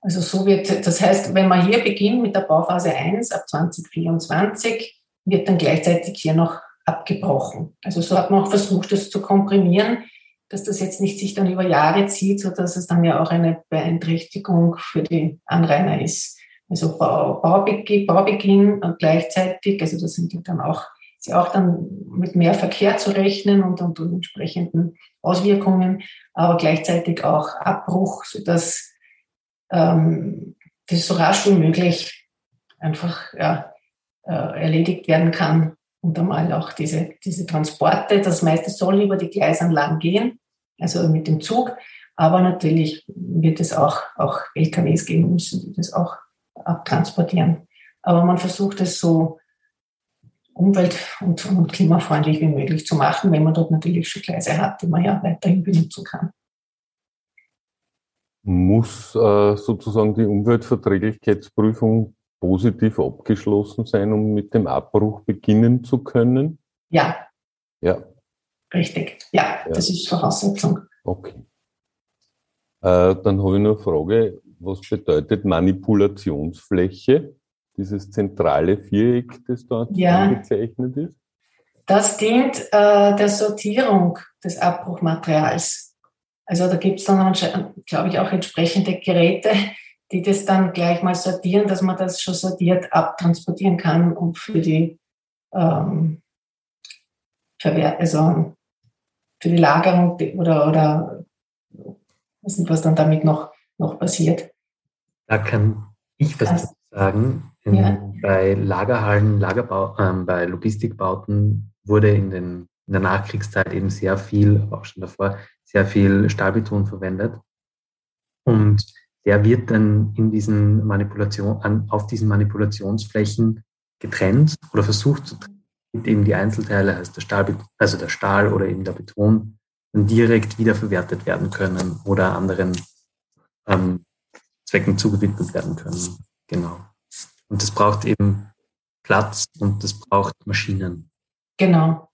Speaker 4: Also so wird, das heißt, wenn man hier beginnt mit der Bauphase 1 ab 2024, wird dann gleichzeitig hier noch abgebrochen. Also so hat man auch versucht, das zu komprimieren, dass das jetzt nicht sich dann über Jahre zieht, so dass es dann ja auch eine Beeinträchtigung für die Anrainer ist. Also Bau, Baubeginn, Baubeginn und gleichzeitig, also das sind dann auch, ist ja auch dann mit mehr Verkehr zu rechnen und, und, und entsprechenden Auswirkungen, aber gleichzeitig auch Abbruch, sodass ähm, das so rasch wie möglich einfach ja, äh, erledigt werden kann und einmal auch diese, diese Transporte. Das meiste soll über die Gleisanlagen gehen, also mit dem Zug, aber natürlich wird es auch, auch LKWs geben müssen, die das auch abtransportieren. Aber man versucht es so umwelt- und, und klimafreundlich wie möglich zu machen, wenn man dort natürlich schon Gleise hat, die man ja weiterhin benutzen kann.
Speaker 5: Muss äh, sozusagen die Umweltverträglichkeitsprüfung positiv abgeschlossen sein, um mit dem Abbruch beginnen zu können?
Speaker 4: Ja.
Speaker 5: Ja.
Speaker 4: Richtig. Ja, ja. das ist Voraussetzung.
Speaker 5: Okay. Äh, dann habe ich noch eine Frage was bedeutet Manipulationsfläche? Dieses zentrale Viereck, das dort ja. angezeichnet ist?
Speaker 4: Das dient äh, der Sortierung des Abbruchmaterials. Also da gibt es dann, glaube ich, auch entsprechende Geräte, die das dann gleich mal sortieren, dass man das schon sortiert abtransportieren kann und für die ähm, also für die Lagerung oder, oder was, was dann damit noch noch passiert.
Speaker 3: Da kann ich was dazu sagen. In, ja. Bei Lagerhallen, Lagerbau, äh, bei Logistikbauten wurde in, den, in der Nachkriegszeit eben sehr viel, auch schon davor, sehr viel Stahlbeton verwendet. Und der wird dann in diesen Manipulation, an, auf diesen Manipulationsflächen getrennt oder versucht zu trennen, damit eben die Einzelteile, also der Stahl, also der Stahl oder eben der Beton, dann direkt wiederverwertet werden können oder anderen ähm, Zwecken zugewidmet werden können. Genau. Und das braucht eben Platz und das braucht Maschinen.
Speaker 4: Genau.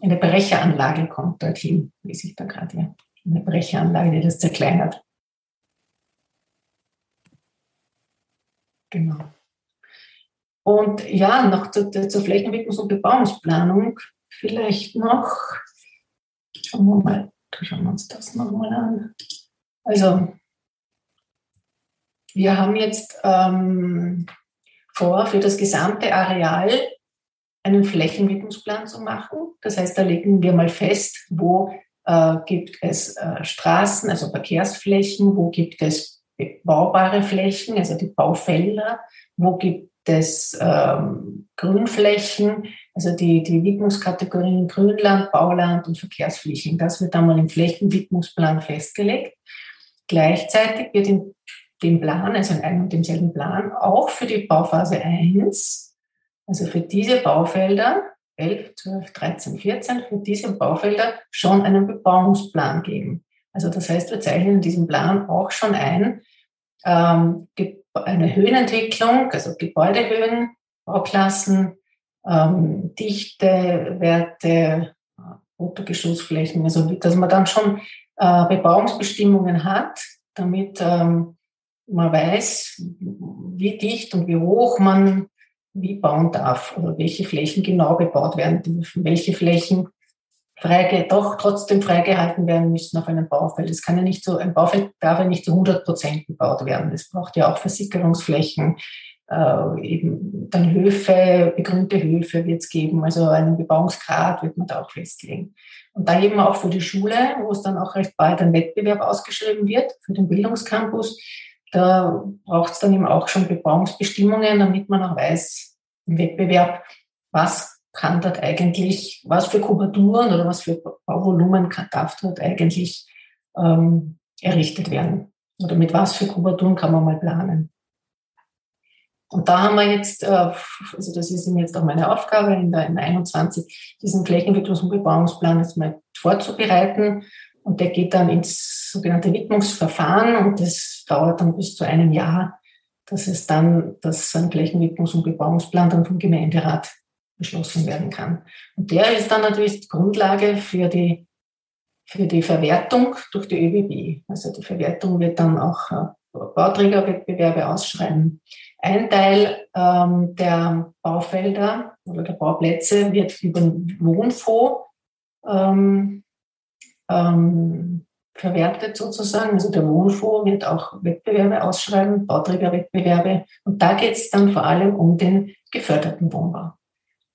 Speaker 4: Eine Brecheranlage kommt dorthin, wie sich da gerade hier. Eine Brecheranlage, die das zerkleinert. Genau. Und ja, noch zu, zur Flächenentwicklungs- und Bebauungsplanung vielleicht noch. Schauen wir mal, schauen wir uns das nochmal an. Also wir haben jetzt ähm, vor, für das gesamte Areal einen Flächenwidmungsplan zu machen. Das heißt, da legen wir mal fest, wo äh, gibt es äh, Straßen, also Verkehrsflächen, wo gibt es baubare Flächen, also die Baufelder, wo gibt es ähm, Grünflächen, also die, die Widmungskategorien Grünland, Bauland und Verkehrsflächen. Das wird einmal im Flächenwidmungsplan festgelegt. Gleichzeitig wird im den Plan, also in einem und demselben Plan, auch für die Bauphase 1, also für diese Baufelder, 11, 12, 13, 14, für diese Baufelder schon einen Bebauungsplan geben. Also das heißt, wir zeichnen in diesem Plan auch schon ein, ähm, eine Höhenentwicklung, also Gebäudehöhen, Bauklassen, ähm, Dichtewerte, Bruttogeschossflächen. Also dass man dann schon äh, Bebauungsbestimmungen hat, damit ähm, man weiß, wie dicht und wie hoch man wie bauen darf oder welche Flächen genau bebaut werden dürfen, welche Flächen freige, doch trotzdem freigehalten werden müssen auf einem Baufeld. Es kann ja nicht so, ein Baufeld darf ja nicht zu 100 Prozent bebaut werden. Es braucht ja auch Versickerungsflächen, äh, eben dann Höfe, begrünte Höfe wird es geben, also einen Bebauungsgrad wird man da auch festlegen. Und da eben auch für die Schule, wo es dann auch recht bald ein Wettbewerb ausgeschrieben wird für den Bildungscampus, da braucht es dann eben auch schon Bebauungsbestimmungen, damit man auch weiß im Wettbewerb, was kann dort eigentlich, was für Kubaturen oder was für Bauvolumen darf dort eigentlich ähm, errichtet werden? Oder mit was für Kubaturen kann man mal planen? Und da haben wir jetzt, äh, also das ist jetzt auch meine Aufgabe in der, in 21, diesen Flächenentwicklungs- und Bebauungsplan jetzt mal vorzubereiten. Und der geht dann ins sogenannte Widmungsverfahren und das dauert dann bis zu einem Jahr, dass es dann, dass ein Flächenwidmungs- und Bebauungsplan dann vom Gemeinderat beschlossen werden kann. Und der ist dann natürlich die Grundlage für die, für die Verwertung durch die ÖBB. Also die Verwertung wird dann auch äh, Bauträgerwettbewerbe ausschreiben. Ein Teil ähm, der Baufelder oder der Bauplätze wird über den Wohnfonds ähm, ähm, verwertet sozusagen. Also der Wohnfonds wird auch Wettbewerbe ausschreiben, Bauträgerwettbewerbe. Und da geht es dann vor allem um den geförderten Wohnbau.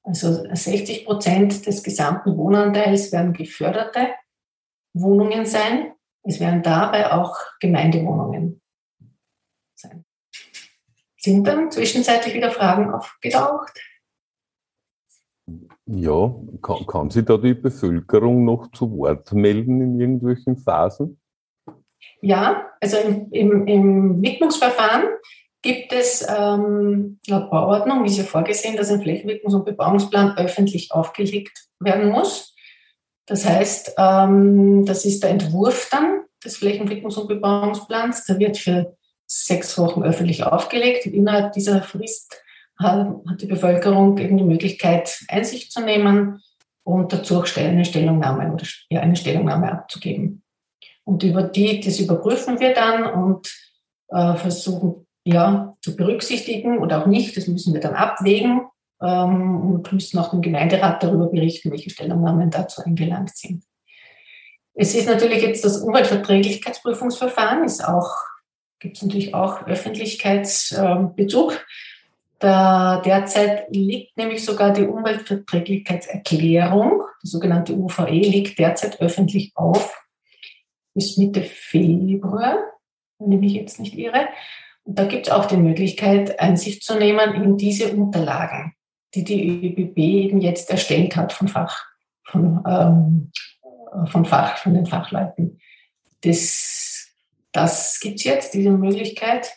Speaker 4: Also 60 Prozent des gesamten Wohnanteils werden geförderte Wohnungen sein. Es werden dabei auch Gemeindewohnungen sein. Sind dann zwischenzeitlich wieder Fragen aufgetaucht?
Speaker 5: Ja, kann, kann sich da die Bevölkerung noch zu Wort melden in irgendwelchen Phasen?
Speaker 4: Ja, also im, im, im Widmungsverfahren gibt es ähm, laut Bauordnung, es ja vorgesehen, dass ein Flächenwidmungs- und Bebauungsplan öffentlich aufgelegt werden muss. Das heißt, ähm, das ist der Entwurf dann des Flächenwidmungs- und Bebauungsplans. Der wird für sechs Wochen öffentlich aufgelegt. Innerhalb dieser Frist hat, hat die Bevölkerung eben die Möglichkeit, Einsicht zu nehmen und dazu auch eine Stellungnahme oder eine Stellungnahme abzugeben. Und über die, das überprüfen wir dann und äh, versuchen ja, zu berücksichtigen oder auch nicht. Das müssen wir dann abwägen ähm, und müssen auch dem Gemeinderat darüber berichten, welche Stellungnahmen dazu eingelangt sind. Es ist natürlich jetzt das Umweltverträglichkeitsprüfungsverfahren, ist auch, gibt es natürlich auch Öffentlichkeitsbezug. Da derzeit liegt nämlich sogar die Umweltverträglichkeitserklärung, die sogenannte UVE, liegt derzeit öffentlich auf bis Mitte Februar, wenn ich mich jetzt nicht irre. Und da gibt es auch die Möglichkeit, Einsicht zu nehmen in diese Unterlagen, die die ÖBB eben jetzt erstellt hat von Fach, von, ähm, von Fach, von den Fachleuten. Das, das gibt es jetzt, diese Möglichkeit.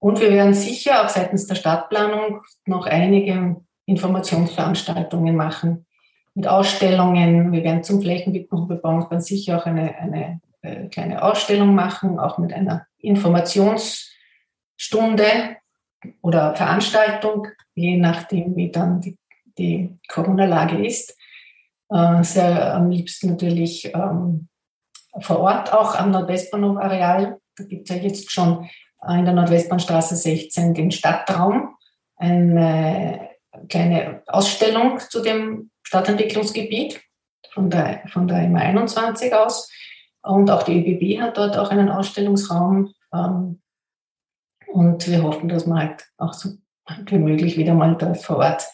Speaker 4: Und wir werden sicher auch seitens der Stadtplanung noch einige Informationsveranstaltungen machen mit Ausstellungen. Wir werden zum Flächenwidmung und Bebauungsplan sicher auch eine, eine äh, kleine Ausstellung machen, auch mit einer Informations- Stunde oder Veranstaltung, je nachdem, wie dann die, die Corona-Lage ist. Äh, sehr am liebsten natürlich ähm, vor Ort, auch am Nordwestbahnhof-Areal. Da gibt es ja jetzt schon in der Nordwestbahnstraße 16 den Stadtraum, eine kleine Ausstellung zu dem Stadtentwicklungsgebiet von der, von der MA21 aus. Und auch die ÖBB hat dort auch einen Ausstellungsraum. Ähm, und wir hoffen, dass man halt auch so wie möglich wieder mal da vor Ort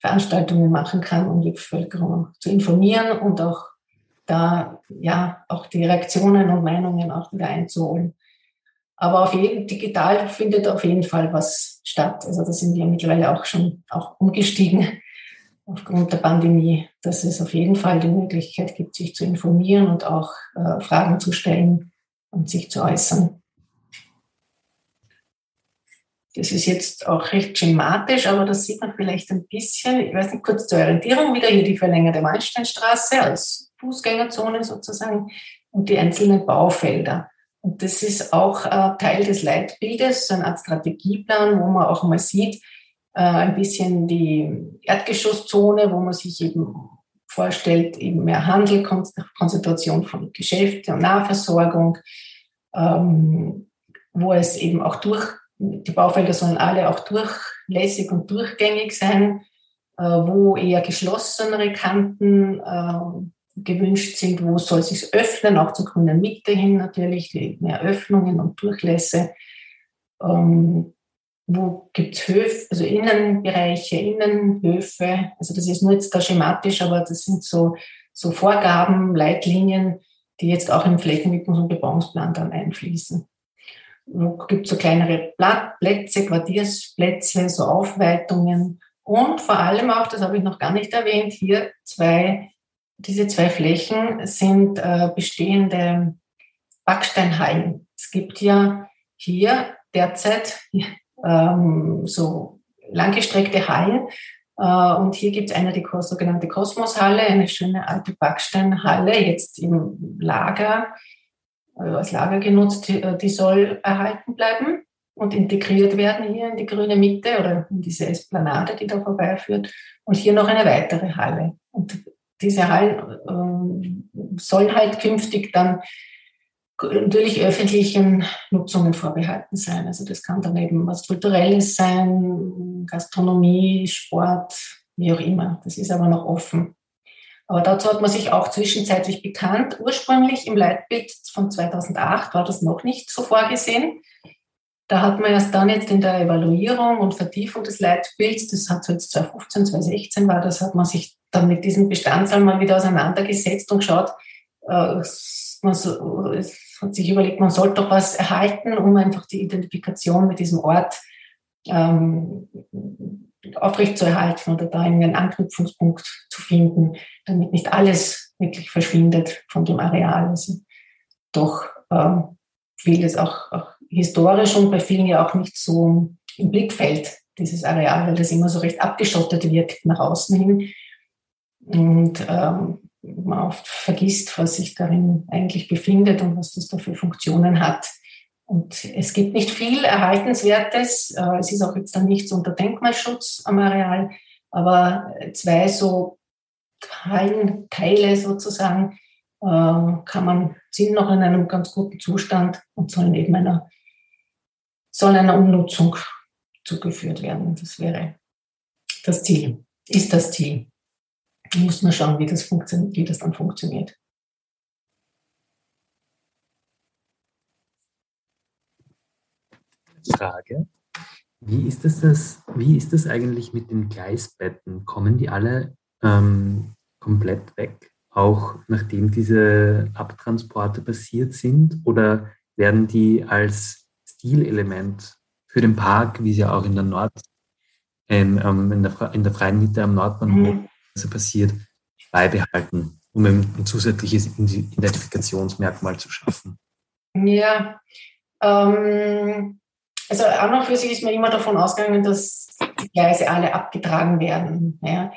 Speaker 4: Veranstaltungen machen kann, um die Bevölkerung zu informieren und auch da ja auch die Reaktionen und Meinungen auch wieder einzuholen. Aber auf jeden digital findet auf jeden Fall was statt. Also da sind wir mittlerweile auch schon auch umgestiegen aufgrund der Pandemie, dass es auf jeden Fall die Möglichkeit gibt, sich zu informieren und auch äh, Fragen zu stellen und sich zu äußern. Das ist jetzt auch recht schematisch, aber das sieht man vielleicht ein bisschen. Ich weiß nicht, kurz zur Orientierung wieder hier die verlängerte Weinsteinstraße als Fußgängerzone sozusagen und die einzelnen Baufelder. Und das ist auch äh, Teil des Leitbildes, so eine Art Strategieplan, wo man auch mal sieht, äh, ein bisschen die Erdgeschosszone, wo man sich eben vorstellt, eben mehr Handel, Konzentration von Geschäfte und Nahversorgung, ähm, wo es eben auch durch, die Baufelder sollen alle auch durchlässig und durchgängig sein, äh, wo eher geschlossenere Kanten äh, gewünscht sind, wo soll es sich öffnen, auch zur grünen Mitte hin natürlich, die mehr Öffnungen und Durchlässe. Ähm, wo gibt es Höfe, also Innenbereiche, Innenhöfe. Also das ist nur jetzt da schematisch, aber das sind so, so Vorgaben, Leitlinien, die jetzt auch im Flächenwidmungs- und Bebauungsplan dann einfließen. Wo gibt es so kleinere Plätze, Quartiersplätze, so Aufweitungen und vor allem auch, das habe ich noch gar nicht erwähnt, hier zwei, diese zwei Flächen sind äh, bestehende Backsteinhallen. Es gibt ja hier derzeit ähm, so langgestreckte Hallen. Äh, und hier gibt es eine, die sogenannte Kosmoshalle, eine schöne alte Backsteinhalle, jetzt im Lager, äh, als Lager genutzt, die, äh, die soll erhalten bleiben und integriert werden hier in die grüne Mitte oder in diese Esplanade, die da vorbeiführt. Und hier noch eine weitere Halle. Und diese Hallen äh, sollen halt künftig dann natürlich öffentlichen Nutzungen vorbehalten sein. Also das kann dann eben was Kulturelles sein, Gastronomie, Sport, wie auch immer. Das ist aber noch offen. Aber dazu hat man sich auch zwischenzeitlich bekannt. Ursprünglich im Leitbild von 2008 war das noch nicht so vorgesehen. Da hat man erst dann jetzt in der Evaluierung und Vertiefung des Leitbilds, das hat so jetzt 2015, 2016 war, das hat man sich dann mit diesem Bestandteil mal wieder auseinandergesetzt und geschaut, äh, man so, hat sich überlegt, man sollte doch was erhalten, um einfach die Identifikation mit diesem Ort ähm, aufrechtzuerhalten oder da einen Anknüpfungspunkt zu finden, damit nicht alles wirklich verschwindet von dem Areal. Also doch ähm, vieles auch, auch historisch und bei vielen ja auch nicht so im Blickfeld, dieses Areal, weil das immer so recht abgeschottet wirkt nach außen hin. Und ähm, man oft vergisst, was sich darin eigentlich befindet und was das da für Funktionen hat. Und es gibt nicht viel Erhaltenswertes. Äh, es ist auch jetzt dann nichts unter Denkmalschutz am Areal, aber zwei so Teile sozusagen äh, kann man, sind noch in einem ganz guten Zustand und sollen eben einer, sollen einer Umnutzung zugeführt werden. Das wäre das Ziel, ist das Ziel muss man schauen, wie das, wie das dann funktioniert.
Speaker 3: Frage. Wie ist das, das, wie ist das eigentlich mit den Gleisbetten? Kommen die alle ähm, komplett weg, auch nachdem diese Abtransporte passiert sind? Oder werden die als Stilelement für den Park, wie es ja auch in der Nord, ähm, ähm in, der, in der freien Mitte am Nordbahnhof mhm passiert, beibehalten, um ein zusätzliches Identifikationsmerkmal zu schaffen?
Speaker 4: Ja, ähm, also an und für sich ist mir immer davon ausgegangen, dass die Gleise alle abgetragen werden. Ja.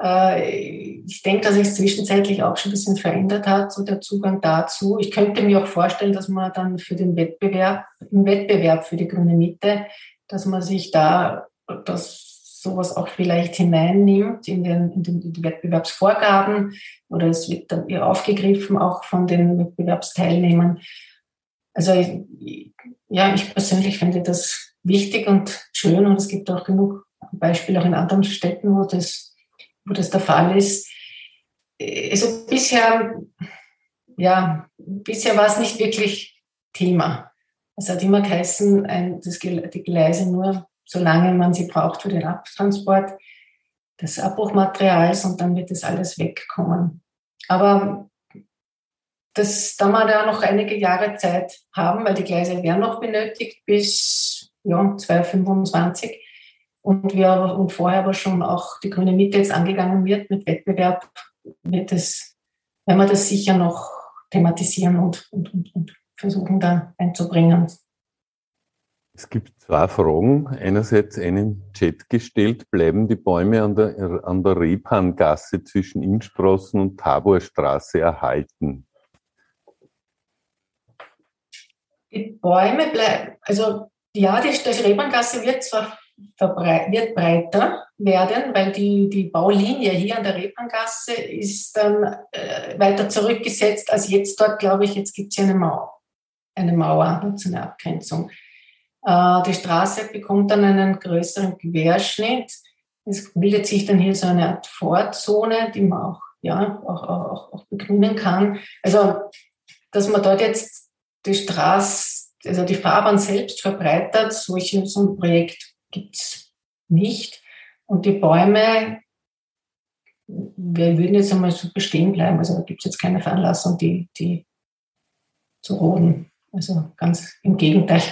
Speaker 4: Äh, ich denke, dass sich zwischenzeitlich auch schon ein bisschen verändert hat, so der Zugang dazu. Ich könnte mir auch vorstellen, dass man dann für den Wettbewerb, im Wettbewerb für die grüne Mitte, dass man sich da das sowas auch vielleicht hineinnimmt in, den, in, den, in die Wettbewerbsvorgaben oder es wird dann aufgegriffen auch von den Wettbewerbsteilnehmern. Also ja, ich persönlich finde das wichtig und schön und es gibt auch genug Beispiele auch in anderen Städten, wo das, wo das der Fall ist. Also bisher, ja, bisher war es nicht wirklich Thema. Es hat immer geheißen, ein, das, die Gleise nur solange man sie braucht für den Abtransport des Abbruchmaterials und dann wird das alles wegkommen. Aber das, da wir da noch einige Jahre Zeit haben, weil die Gleise werden noch benötigt bis ja, 2025 und wir und vorher aber schon auch die grüne Mitte jetzt angegangen wird mit Wettbewerb, wird es, wenn wir das sicher noch thematisieren und, und, und, und versuchen da einzubringen.
Speaker 5: Es gibt zwei Fragen. Einerseits einen Chat gestellt, bleiben die Bäume an der, an der Rebhahngasse zwischen Innsprossen und Taborstraße erhalten?
Speaker 4: Die Bäume bleiben, also ja, die, die Rebhahngasse wird zwar wird breiter werden, weil die, die Baulinie hier an der Rebanngasse ist dann äh, weiter zurückgesetzt als jetzt dort, glaube ich. Jetzt gibt es eine Mauer, eine Mauer zu einer Abgrenzung. Äh, die Straße bekommt dann einen größeren Querschnitt. Es bildet sich dann hier so eine Art Vorzone, die man auch, ja, auch, auch, auch begrünen kann. Also, dass man dort jetzt die Straße, also die Fahrbahn selbst verbreitert, solche, so ein Projekt gibt es nicht. Und die Bäume, wir würden jetzt einmal so bestehen bleiben. Also da gibt es jetzt keine Veranlassung, die, die zu roden. Also ganz im Gegenteil.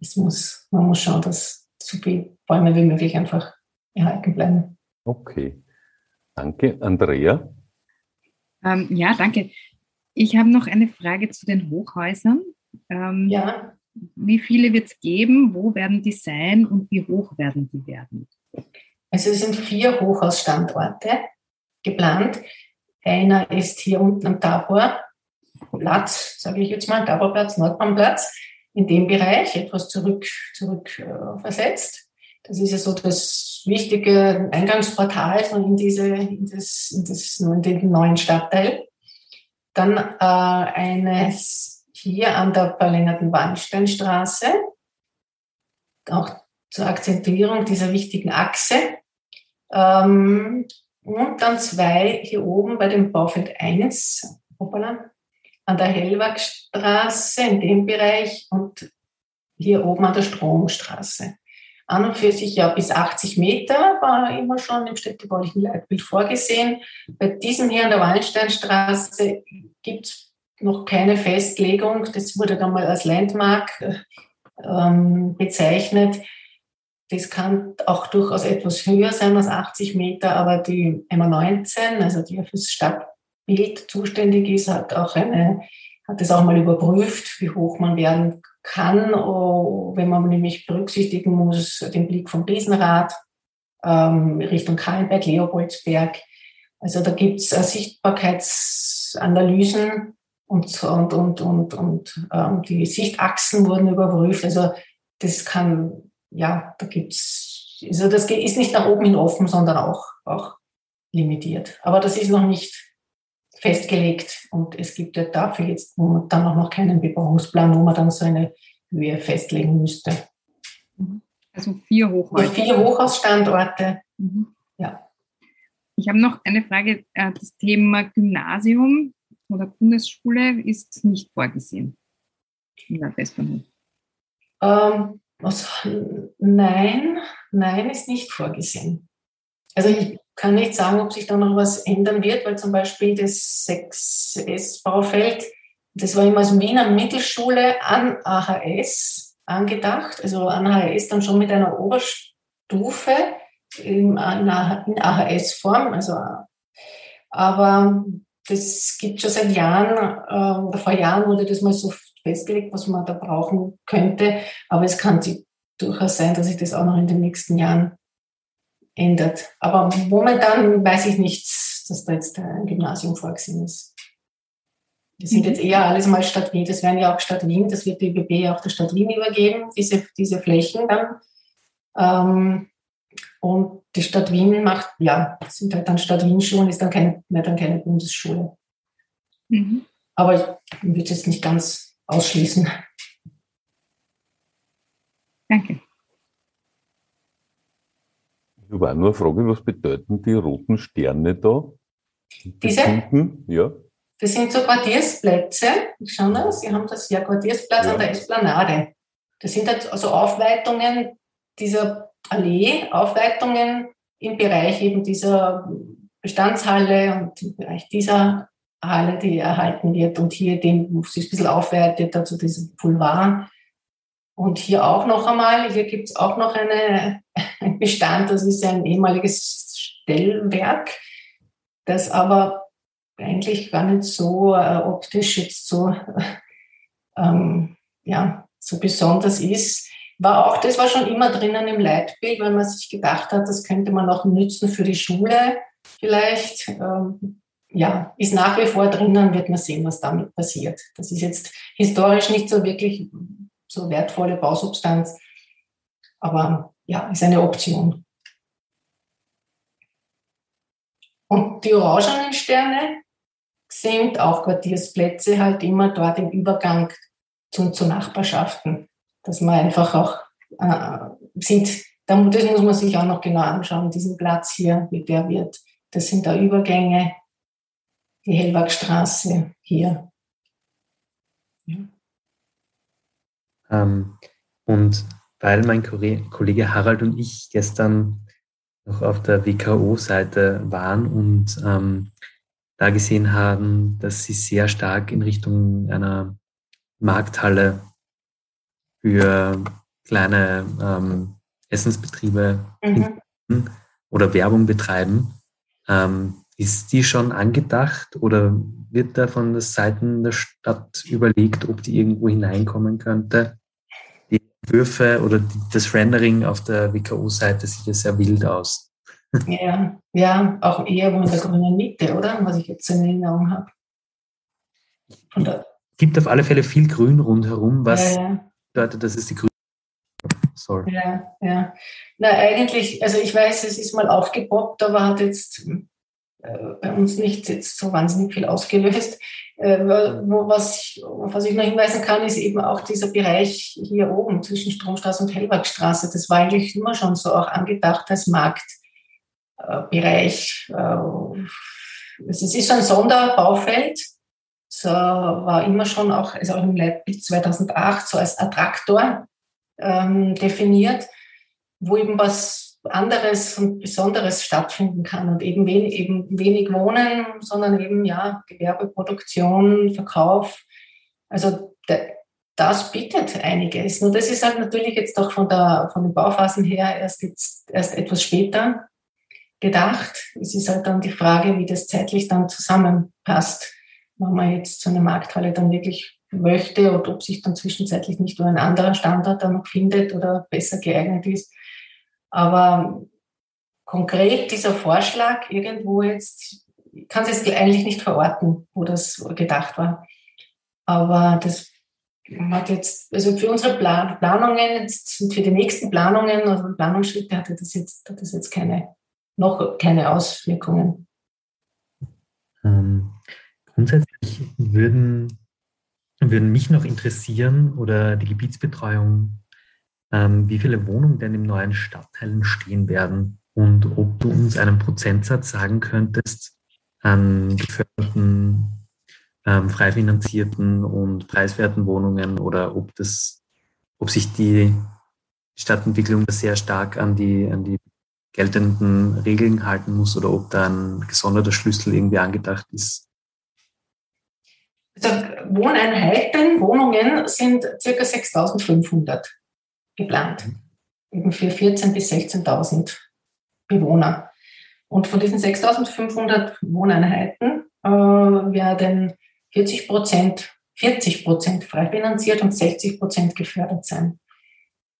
Speaker 4: Es muss, man muss schauen, dass so viele Bäume wie möglich einfach erhalten bleiben.
Speaker 5: Okay. Danke. Andrea?
Speaker 8: Ähm, ja, danke. Ich habe noch eine Frage zu den Hochhäusern. Ähm,
Speaker 4: ja.
Speaker 8: Wie viele wird es geben? Wo werden die sein und wie hoch werden die werden?
Speaker 4: Also es sind vier Hochhausstandorte geplant. Einer ist hier unten am Taborplatz, sage ich jetzt mal, Taborplatz, Nordbahnplatz, in dem Bereich, etwas zurück, zurück äh, versetzt. Das ist ja so das wichtige Eingangsportal in, diese, in, das, in, das, in den neuen Stadtteil. Dann äh, eines hier an der verlängerten Wandsteinstraße, auch zur Akzentuierung dieser wichtigen Achse. Ähm, und dann zwei hier oben bei dem Baufeld 1, hoppala, an der Hellwagstraße in dem Bereich und hier oben an der Stromstraße. An und für sich ja bis 80 Meter war immer schon im städtebaulichen Leitbild vorgesehen. Bei diesem hier an der Wallensteinstraße gibt es noch keine Festlegung. Das wurde dann mal als Landmark ähm, bezeichnet. Das kann auch durchaus etwas höher sein als 80 Meter, aber die MA19, also die fürs Stadtbild zuständig ist, hat auch eine, hat es auch mal überprüft, wie hoch man werden kann, oh, wenn man nämlich berücksichtigen muss, den Blick vom Riesenrad ähm, Richtung Kahlenberg, Leopoldsberg. Also da gibt es äh, Sichtbarkeitsanalysen und, und, und, und, und ähm, die Sichtachsen wurden überprüft. Also das kann, ja, da gibt's, also das ist nicht nach oben hin offen, sondern auch, auch limitiert. Aber das ist noch nicht festgelegt und es gibt ja dafür jetzt dann auch noch keinen Bebauungsplan, wo man dann so eine Höhe festlegen müsste.
Speaker 8: Mhm. Also vier Hochhäuser.
Speaker 4: vier Hochhausstandorte.
Speaker 8: Mhm. Ja. Ich habe noch eine Frage. Äh, das Thema Gymnasium oder Bundesschule ist nicht vorgesehen in der Westbahnhof.
Speaker 4: Ähm, was, nein, nein, ist nicht vorgesehen. Also ich kann nicht sagen, ob sich da noch was ändern wird, weil zum Beispiel das 6S-Baufeld, das war immer als Wiener Mittelschule an AHS angedacht, also an AHS dann schon mit einer Oberstufe in, AHS-Form, also aber das gibt schon seit Jahren, äh, vor Jahren wurde das mal so festgelegt, was man da brauchen könnte, aber es kann durchaus sein, dass sich das auch noch in den nächsten Jahren ändert. Aber momentan weiß ich nicht, dass da jetzt ein Gymnasium vorgesehen ist. Wir sind jetzt eher alles mal Stadt Wien. Das wären ja auch Stadt Wien. Das wird die ÖBB auch der Stadt Wien übergeben, diese, diese Flächen dann. Ähm, und die Stadt Wien macht, ja, sind halt dann Stadt Wien-Schulen, ist dann keine, mehr dann keine Bundesschule. Mhm. Aber ich würde es jetzt nicht ganz ausschließen.
Speaker 8: Danke.
Speaker 5: Ich habe nur eine Frage, was bedeuten die roten Sterne da?
Speaker 4: Diese? Ja. Das sind so Quartiersplätze. Schauen Sie, Sie haben das ja Quartiersplatz ja. an der Esplanade. Das sind also Aufweitungen dieser Allee, Aufweitungen im Bereich eben dieser Bestandshalle und im Bereich dieser Halle, die erhalten wird und hier den, wo sie ein bisschen aufwertet, also diesem Boulevard. Und hier auch noch einmal, hier gibt es auch noch eine, ein Bestand, das ist ein ehemaliges Stellwerk, das aber eigentlich gar nicht so äh, optisch jetzt so, ähm, ja, so besonders ist. War auch, das war schon immer drinnen im Leitbild, weil man sich gedacht hat, das könnte man auch nützen für die Schule vielleicht. Ähm, ja, ist nach wie vor drinnen, wird man sehen, was damit passiert. Das ist jetzt historisch nicht so wirklich so wertvolle Bausubstanz. Aber ja, ist eine Option. Und die orangenen Sterne sind auch Quartiersplätze halt immer dort im Übergang zu, zu Nachbarschaften, dass man einfach auch äh, sind, das muss man sich auch noch genau anschauen, diesen Platz hier, wie der wird. Das sind da Übergänge, die Hellwagstraße hier.
Speaker 3: Ja. Ähm, und weil mein Kollege Harald und ich gestern noch auf der WKO-Seite waren und ähm, da gesehen haben, dass sie sehr stark in Richtung einer Markthalle für kleine ähm, Essensbetriebe mhm. oder Werbung betreiben. Ähm, ist die schon angedacht oder wird da von der Seiten der Stadt überlegt, ob die irgendwo hineinkommen könnte? Entwürfe oder das Rendering auf der WKO-Seite sieht ja sehr wild aus.
Speaker 4: Ja, ja, auch eher in der grünen Mitte, oder? Was ich jetzt in Erinnerung habe.
Speaker 3: Es gibt auf alle Fälle viel Grün rundherum, was ja, ja. bedeutet, dass es die grüne
Speaker 4: Sorry. Ja, ja. Na, eigentlich, also ich weiß, es ist mal aufgepoppt, aber hat jetzt äh, bei uns nicht jetzt so wahnsinnig viel ausgelöst. Äh, was, was ich noch hinweisen kann, ist eben auch dieser Bereich hier oben zwischen Stromstraße und Hellbergstraße. Das war eigentlich immer schon so auch angedacht als Marktbereich. Äh, es ist ein Sonderbaufeld. So war immer schon auch, also auch im Leitbild 2008 so als Attraktor ähm, definiert, wo eben was anderes und Besonderes stattfinden kann und eben wenig, eben wenig Wohnen, sondern eben ja Gewerbeproduktion, Verkauf. Also das bietet einiges. Nur das ist halt natürlich jetzt doch von, der, von den Bauphasen her erst, jetzt, erst etwas später gedacht. Es ist halt dann die Frage, wie das zeitlich dann zusammenpasst, wenn man jetzt so eine Markthalle dann wirklich möchte und ob sich dann zwischenzeitlich nicht nur ein anderer Standort dann noch findet oder besser geeignet ist. Aber konkret dieser Vorschlag irgendwo jetzt, ich kann es jetzt eigentlich nicht verorten, wo das gedacht war. Aber das hat jetzt, also für unsere Plan Planungen, jetzt für die nächsten Planungen also Planungsschritte hatte das jetzt, hat das jetzt keine, noch keine Auswirkungen.
Speaker 3: Ähm, grundsätzlich würden würden mich noch interessieren oder die Gebietsbetreuung, ähm, wie viele Wohnungen denn im neuen Stadtteil entstehen werden und ob du uns einen Prozentsatz sagen könntest an geförderten, ähm, frei finanzierten und preiswerten Wohnungen oder ob das, ob sich die Stadtentwicklung sehr stark an die, an die geltenden Regeln halten muss oder ob da ein gesonderter Schlüssel irgendwie angedacht ist,
Speaker 4: also Wohneinheiten, Wohnungen sind ca. 6.500 geplant, eben für 14.000 bis 16.000 Bewohner. Und von diesen 6.500 Wohneinheiten äh, werden 40 Prozent 40 Prozent frei finanziert und 60 Prozent gefördert sein.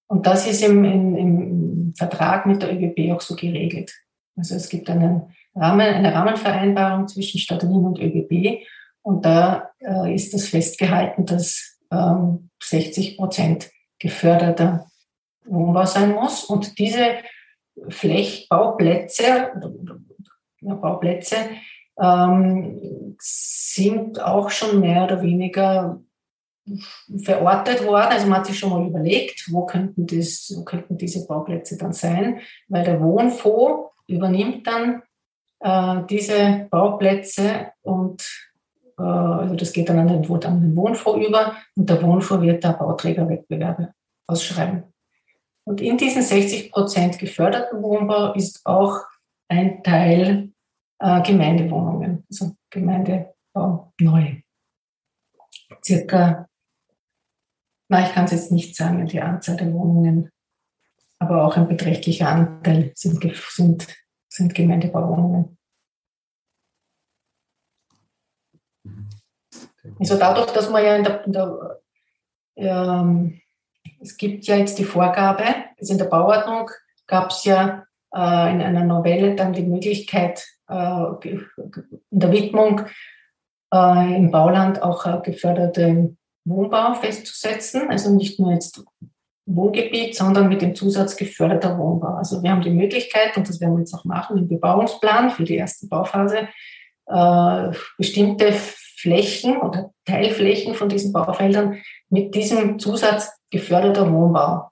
Speaker 4: Und das ist im, im, im, Vertrag mit der ÖBB auch so geregelt. Also es gibt einen Rahmen, eine Rahmenvereinbarung zwischen Stadt Wien und ÖBB und da äh, ist das festgehalten, dass ähm, 60 Prozent geförderter Wohnbau sein muss. Und diese Flächbauplätze, Bauplätze ähm, sind auch schon mehr oder weniger verortet worden. Also man hat sich schon mal überlegt, wo könnten, das, wo könnten diese Bauplätze dann sein, weil der Wohnfonds übernimmt dann äh, diese Bauplätze und äh, also das geht dann an den, an den Wohnfonds über und der Wohnfonds wird da Bauträgerwettbewerbe ausschreiben. Und in diesen 60 Prozent geförderten Wohnbau ist auch ein Teil äh, Gemeindewohnungen, also Gemeindebau neu. Circa, na, ich kann es jetzt nicht sagen, die Anzahl der Wohnungen, aber auch ein beträchtlicher Anteil sind, sind, sind Gemeindebauwohnungen. Also dadurch, dass man ja in der, in der ähm, es gibt ja jetzt die Vorgabe, also in der Bauordnung gab es ja äh, in einer Novelle dann die Möglichkeit, äh, in der Widmung äh, im Bauland auch äh, geförderte Wohnbau festzusetzen. Also nicht nur jetzt Wohngebiet, sondern mit dem Zusatz geförderter Wohnbau. Also wir haben die Möglichkeit, und das werden wir jetzt auch machen im Bebauungsplan für die erste Bauphase, äh, bestimmte Flächen oder Teilflächen von diesen Baufeldern mit diesem Zusatz geförderter Wohnbau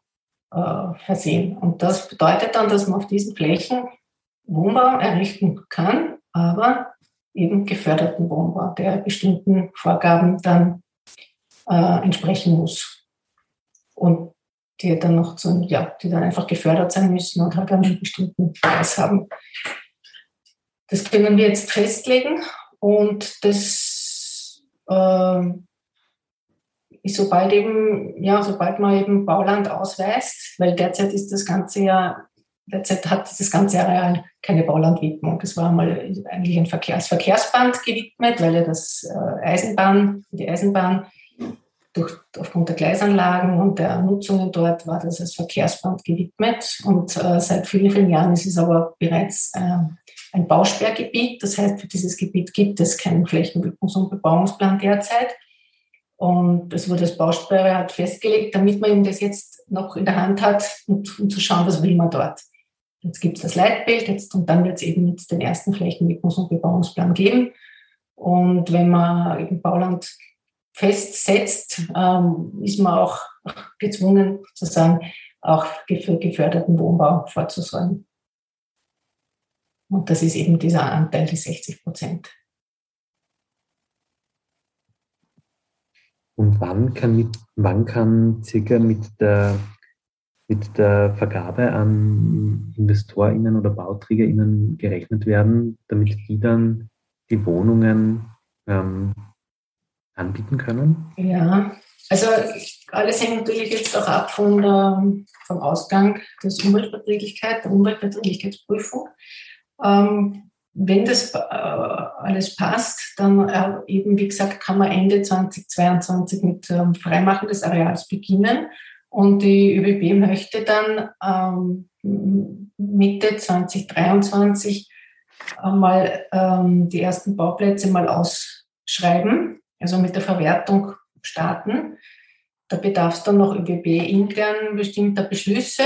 Speaker 4: äh, versehen. Und das bedeutet dann, dass man auf diesen Flächen Wohnbau errichten kann, aber eben geförderten Wohnbau, der bestimmten Vorgaben dann äh, entsprechen muss. Und die dann noch so, ja, die dann einfach gefördert sein müssen und halt einen bestimmten Preis haben. Das können wir jetzt festlegen und das äh, ist sobald eben, ja, sobald man eben Bauland ausweist, weil derzeit ist das Ganze ja, derzeit hat das ganze Areal keine Baulandwidmung. Das war mal eigentlich ein Verkehrs Verkehrsband gewidmet, weil ja das äh, Eisenbahn, die Eisenbahn durch, aufgrund der Gleisanlagen und der Nutzungen dort war das als Verkehrsband gewidmet. Und äh, seit vielen, vielen Jahren ist es aber bereits äh, ein Bausperrgebiet. Das heißt, für dieses Gebiet gibt es keinen Flächenwidmungs- und Bebauungsplan derzeit. Und es wurde als Bausperre halt festgelegt, damit man eben das jetzt noch in der Hand hat, um, um zu schauen, was will man dort. Jetzt gibt es das Leitbild jetzt, und dann wird es eben jetzt den ersten Flächenwidmungs- und Bebauungsplan geben. Und wenn man eben Bauland festsetzt, ähm, ist man auch gezwungen, sozusagen auch für geförderten Wohnbau vorzusorgen. Und das ist eben dieser Anteil, die 60 Prozent.
Speaker 3: Und wann kann, mit, wann kann circa mit der, mit der Vergabe an InvestorInnen oder BauträgerInnen gerechnet werden, damit die dann die Wohnungen ähm, anbieten können?
Speaker 4: Ja, also alles hängt natürlich jetzt auch ab von der, vom Ausgang des Umweltverträglichkeit, der Umweltverträglichkeitsprüfung. Ähm, wenn das äh, alles passt, dann äh, eben, wie gesagt, kann man Ende 2022 mit ähm, Freimachen des Areals beginnen. Und die ÖBB möchte dann ähm, Mitte 2023 einmal ähm, die ersten Bauplätze mal ausschreiben also mit der Verwertung starten. Da bedarf es dann noch ÖBB intern bestimmter Beschlüsse.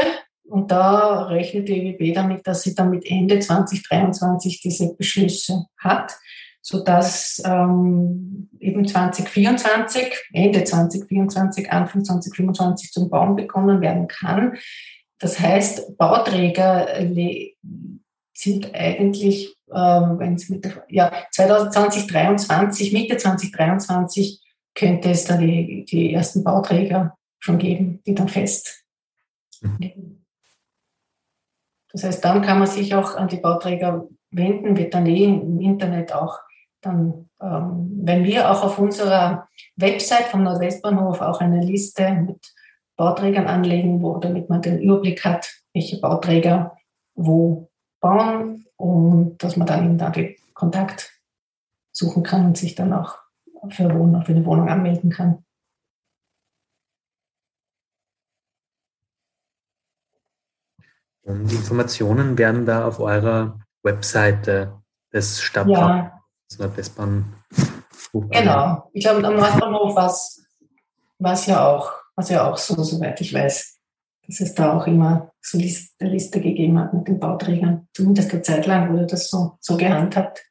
Speaker 4: Und da rechnet die ÖBB damit, dass sie dann mit Ende 2023 diese Beschlüsse hat, sodass ähm, eben 2024, Ende 2024, Anfang 2025 zum Bauen begonnen werden kann. Das heißt, Bauträger sind eigentlich ähm, wenn es mit der, ja, 2023, Mitte 2023 könnte es dann die, die ersten Bauträger schon geben, die dann fest. Mhm. Das heißt, dann kann man sich auch an die Bauträger wenden, wird dann eh im Internet auch dann, ähm, wenn wir auch auf unserer Website vom Nordwestbahnhof auch eine Liste mit Bauträgern anlegen, wo, damit man den Überblick hat, welche Bauträger wo bauen, und dass man dann eben da den Kontakt suchen kann und sich dann auch für, Wohnen, für eine Wohnung anmelden kann.
Speaker 3: Und die Informationen werden da auf eurer Webseite des Stadtbahnhofs
Speaker 4: ja. Nordwestbahn. Genau. Ich glaube, am Nordbahnhof war es ja auch, was ja auch so, soweit ich weiß dass es da auch immer so eine Liste gegeben hat mit den Bauträgern. Zumindest eine Zeit lang wurde das so, so gehandhabt.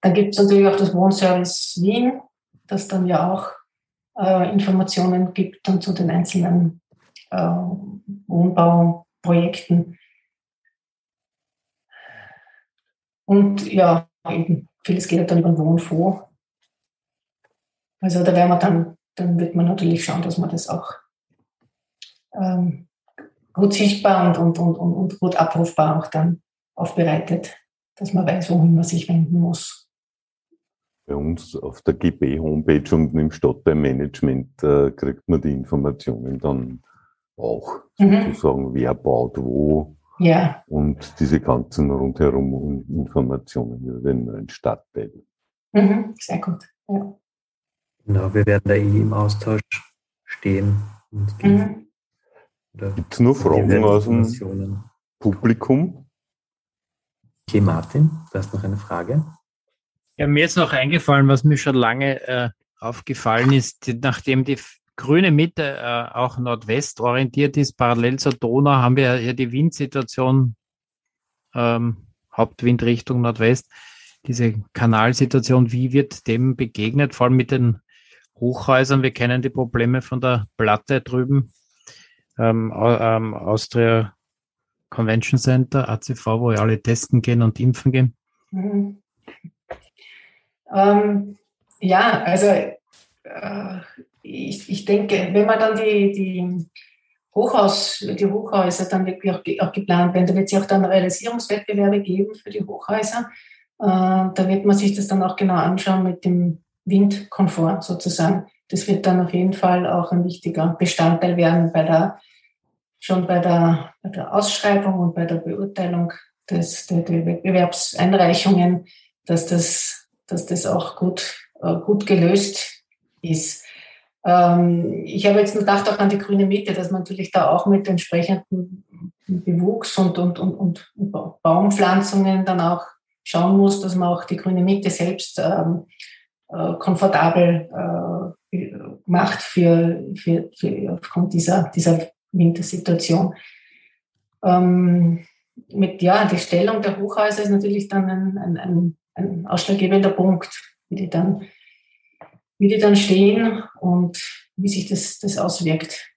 Speaker 4: Dann gibt es natürlich auch das Wohnservice Wien, das dann ja auch äh, Informationen gibt dann zu den einzelnen äh, Wohnbauprojekten. Und ja, eben, vieles geht dann über den Wohnfonds. Also da werden wir dann, dann wird man natürlich schauen, dass man das auch ähm, gut sichtbar und, und, und, und gut abrufbar auch dann aufbereitet, dass man weiß, wohin man sich wenden muss.
Speaker 5: Bei uns auf der GB-Homepage und im Stadtteilmanagement äh, kriegt man die Informationen dann auch, mhm. sozusagen, wer baut wo.
Speaker 4: Ja.
Speaker 5: Und diese ganzen rundherum Informationen über den neuen Stadtteil.
Speaker 4: Mhm, sehr gut. Ja.
Speaker 3: Genau, wir werden da eh im Austausch stehen. Mhm.
Speaker 5: Gibt es nur Fragen aus dem Publikum?
Speaker 3: Okay, Martin, du hast noch eine Frage.
Speaker 7: Ja, mir ist noch eingefallen, was mir schon lange äh, aufgefallen ist, nachdem die grüne Mitte äh, auch Nordwest orientiert ist. Parallel zur Donau haben wir ja die Windsituation, ähm, Hauptwindrichtung Nordwest, diese Kanalsituation. Wie wird dem begegnet, vor allem mit den Hochhäusern? Wir kennen die Probleme von der Platte drüben, ähm, ähm, Austria Convention Center, ACV, wo ja alle testen gehen und impfen gehen. Mhm.
Speaker 4: Ähm, ja, also äh, ich, ich denke, wenn man dann die, die, Hochhaus, die Hochhäuser dann wirklich auch, auch geplant werden, da wird es ja auch dann Realisierungswettbewerbe geben für die Hochhäuser. Äh, da wird man sich das dann auch genau anschauen mit dem Windkomfort sozusagen. Das wird dann auf jeden Fall auch ein wichtiger Bestandteil werden bei der, schon bei der, bei der Ausschreibung und bei der Beurteilung des, der, der Wettbewerbseinreichungen, dass das, dass das auch gut, äh, gut gelöst ist. Ähm, ich habe jetzt nur gedacht auch an die grüne Mitte, dass man natürlich da auch mit entsprechendem Bewuchs und, und, und, und Baumpflanzungen dann auch schauen muss, dass man auch die grüne Mitte selbst ähm, äh, komfortabel äh, macht für, für, für aufgrund dieser, dieser Wintersituation. Ähm, mit, ja, die Stellung der Hochhäuser ist natürlich dann ein, ein, ein, ein ausschlaggebender Punkt, wie die dann wie die dann stehen und wie sich das, das auswirkt.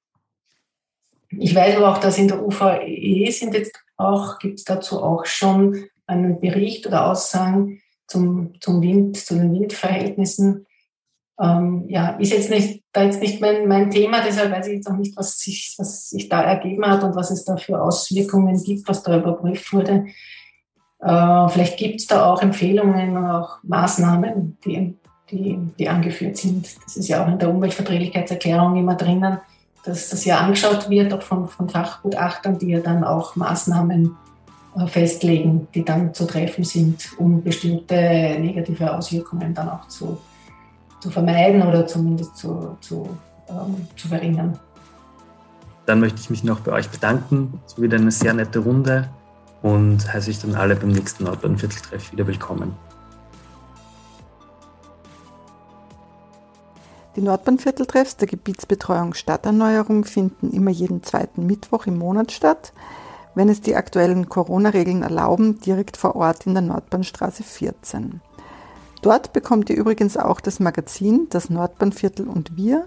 Speaker 4: Ich weiß aber auch, dass in der UVE sind jetzt auch, gibt es dazu auch schon einen Bericht oder Aussagen zum, zum Wind, zu den Windverhältnissen. Ähm, ja, ist jetzt nicht, da jetzt nicht mein, mein Thema, deshalb weiß ich jetzt auch nicht, was sich, was sich da ergeben hat und was es da für Auswirkungen gibt, was da überprüft wurde. Äh, vielleicht gibt es da auch Empfehlungen, auch Maßnahmen, die die, die angeführt sind. Das ist ja auch in der Umweltverträglichkeitserklärung immer drinnen, dass das ja angeschaut wird, auch von, von Fachgutachtern, die ja dann auch Maßnahmen äh, festlegen, die dann zu treffen sind, um bestimmte negative Auswirkungen dann auch zu, zu vermeiden oder zumindest zu, zu, ähm, zu verringern.
Speaker 3: Dann möchte ich mich noch bei euch bedanken. Es war wieder eine sehr nette Runde und heiße ich dann alle beim nächsten Nordbahnvierteltreff wieder willkommen.
Speaker 1: Die Nordbahnvierteltreffs der Gebietsbetreuung Stadterneuerung finden immer jeden zweiten Mittwoch im Monat statt, wenn es die aktuellen Corona-Regeln erlauben, direkt vor Ort in der Nordbahnstraße 14. Dort bekommt ihr übrigens auch das Magazin Das Nordbahnviertel und wir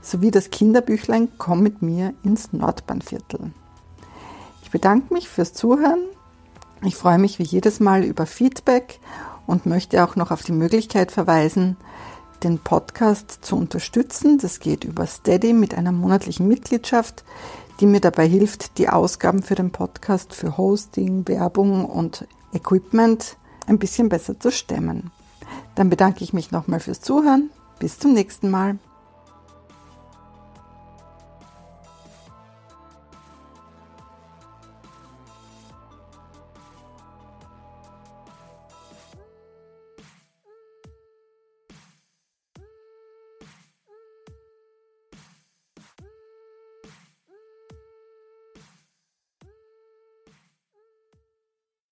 Speaker 1: sowie das Kinderbüchlein Komm mit mir ins Nordbahnviertel. Ich bedanke mich fürs Zuhören. Ich freue mich wie jedes Mal über Feedback und möchte auch noch auf die Möglichkeit verweisen, den Podcast zu unterstützen. Das geht über Steady mit einer monatlichen Mitgliedschaft, die mir dabei hilft, die Ausgaben für den Podcast für Hosting, Werbung und Equipment ein bisschen besser zu stemmen. Dann bedanke ich mich nochmal fürs Zuhören. Bis zum nächsten Mal.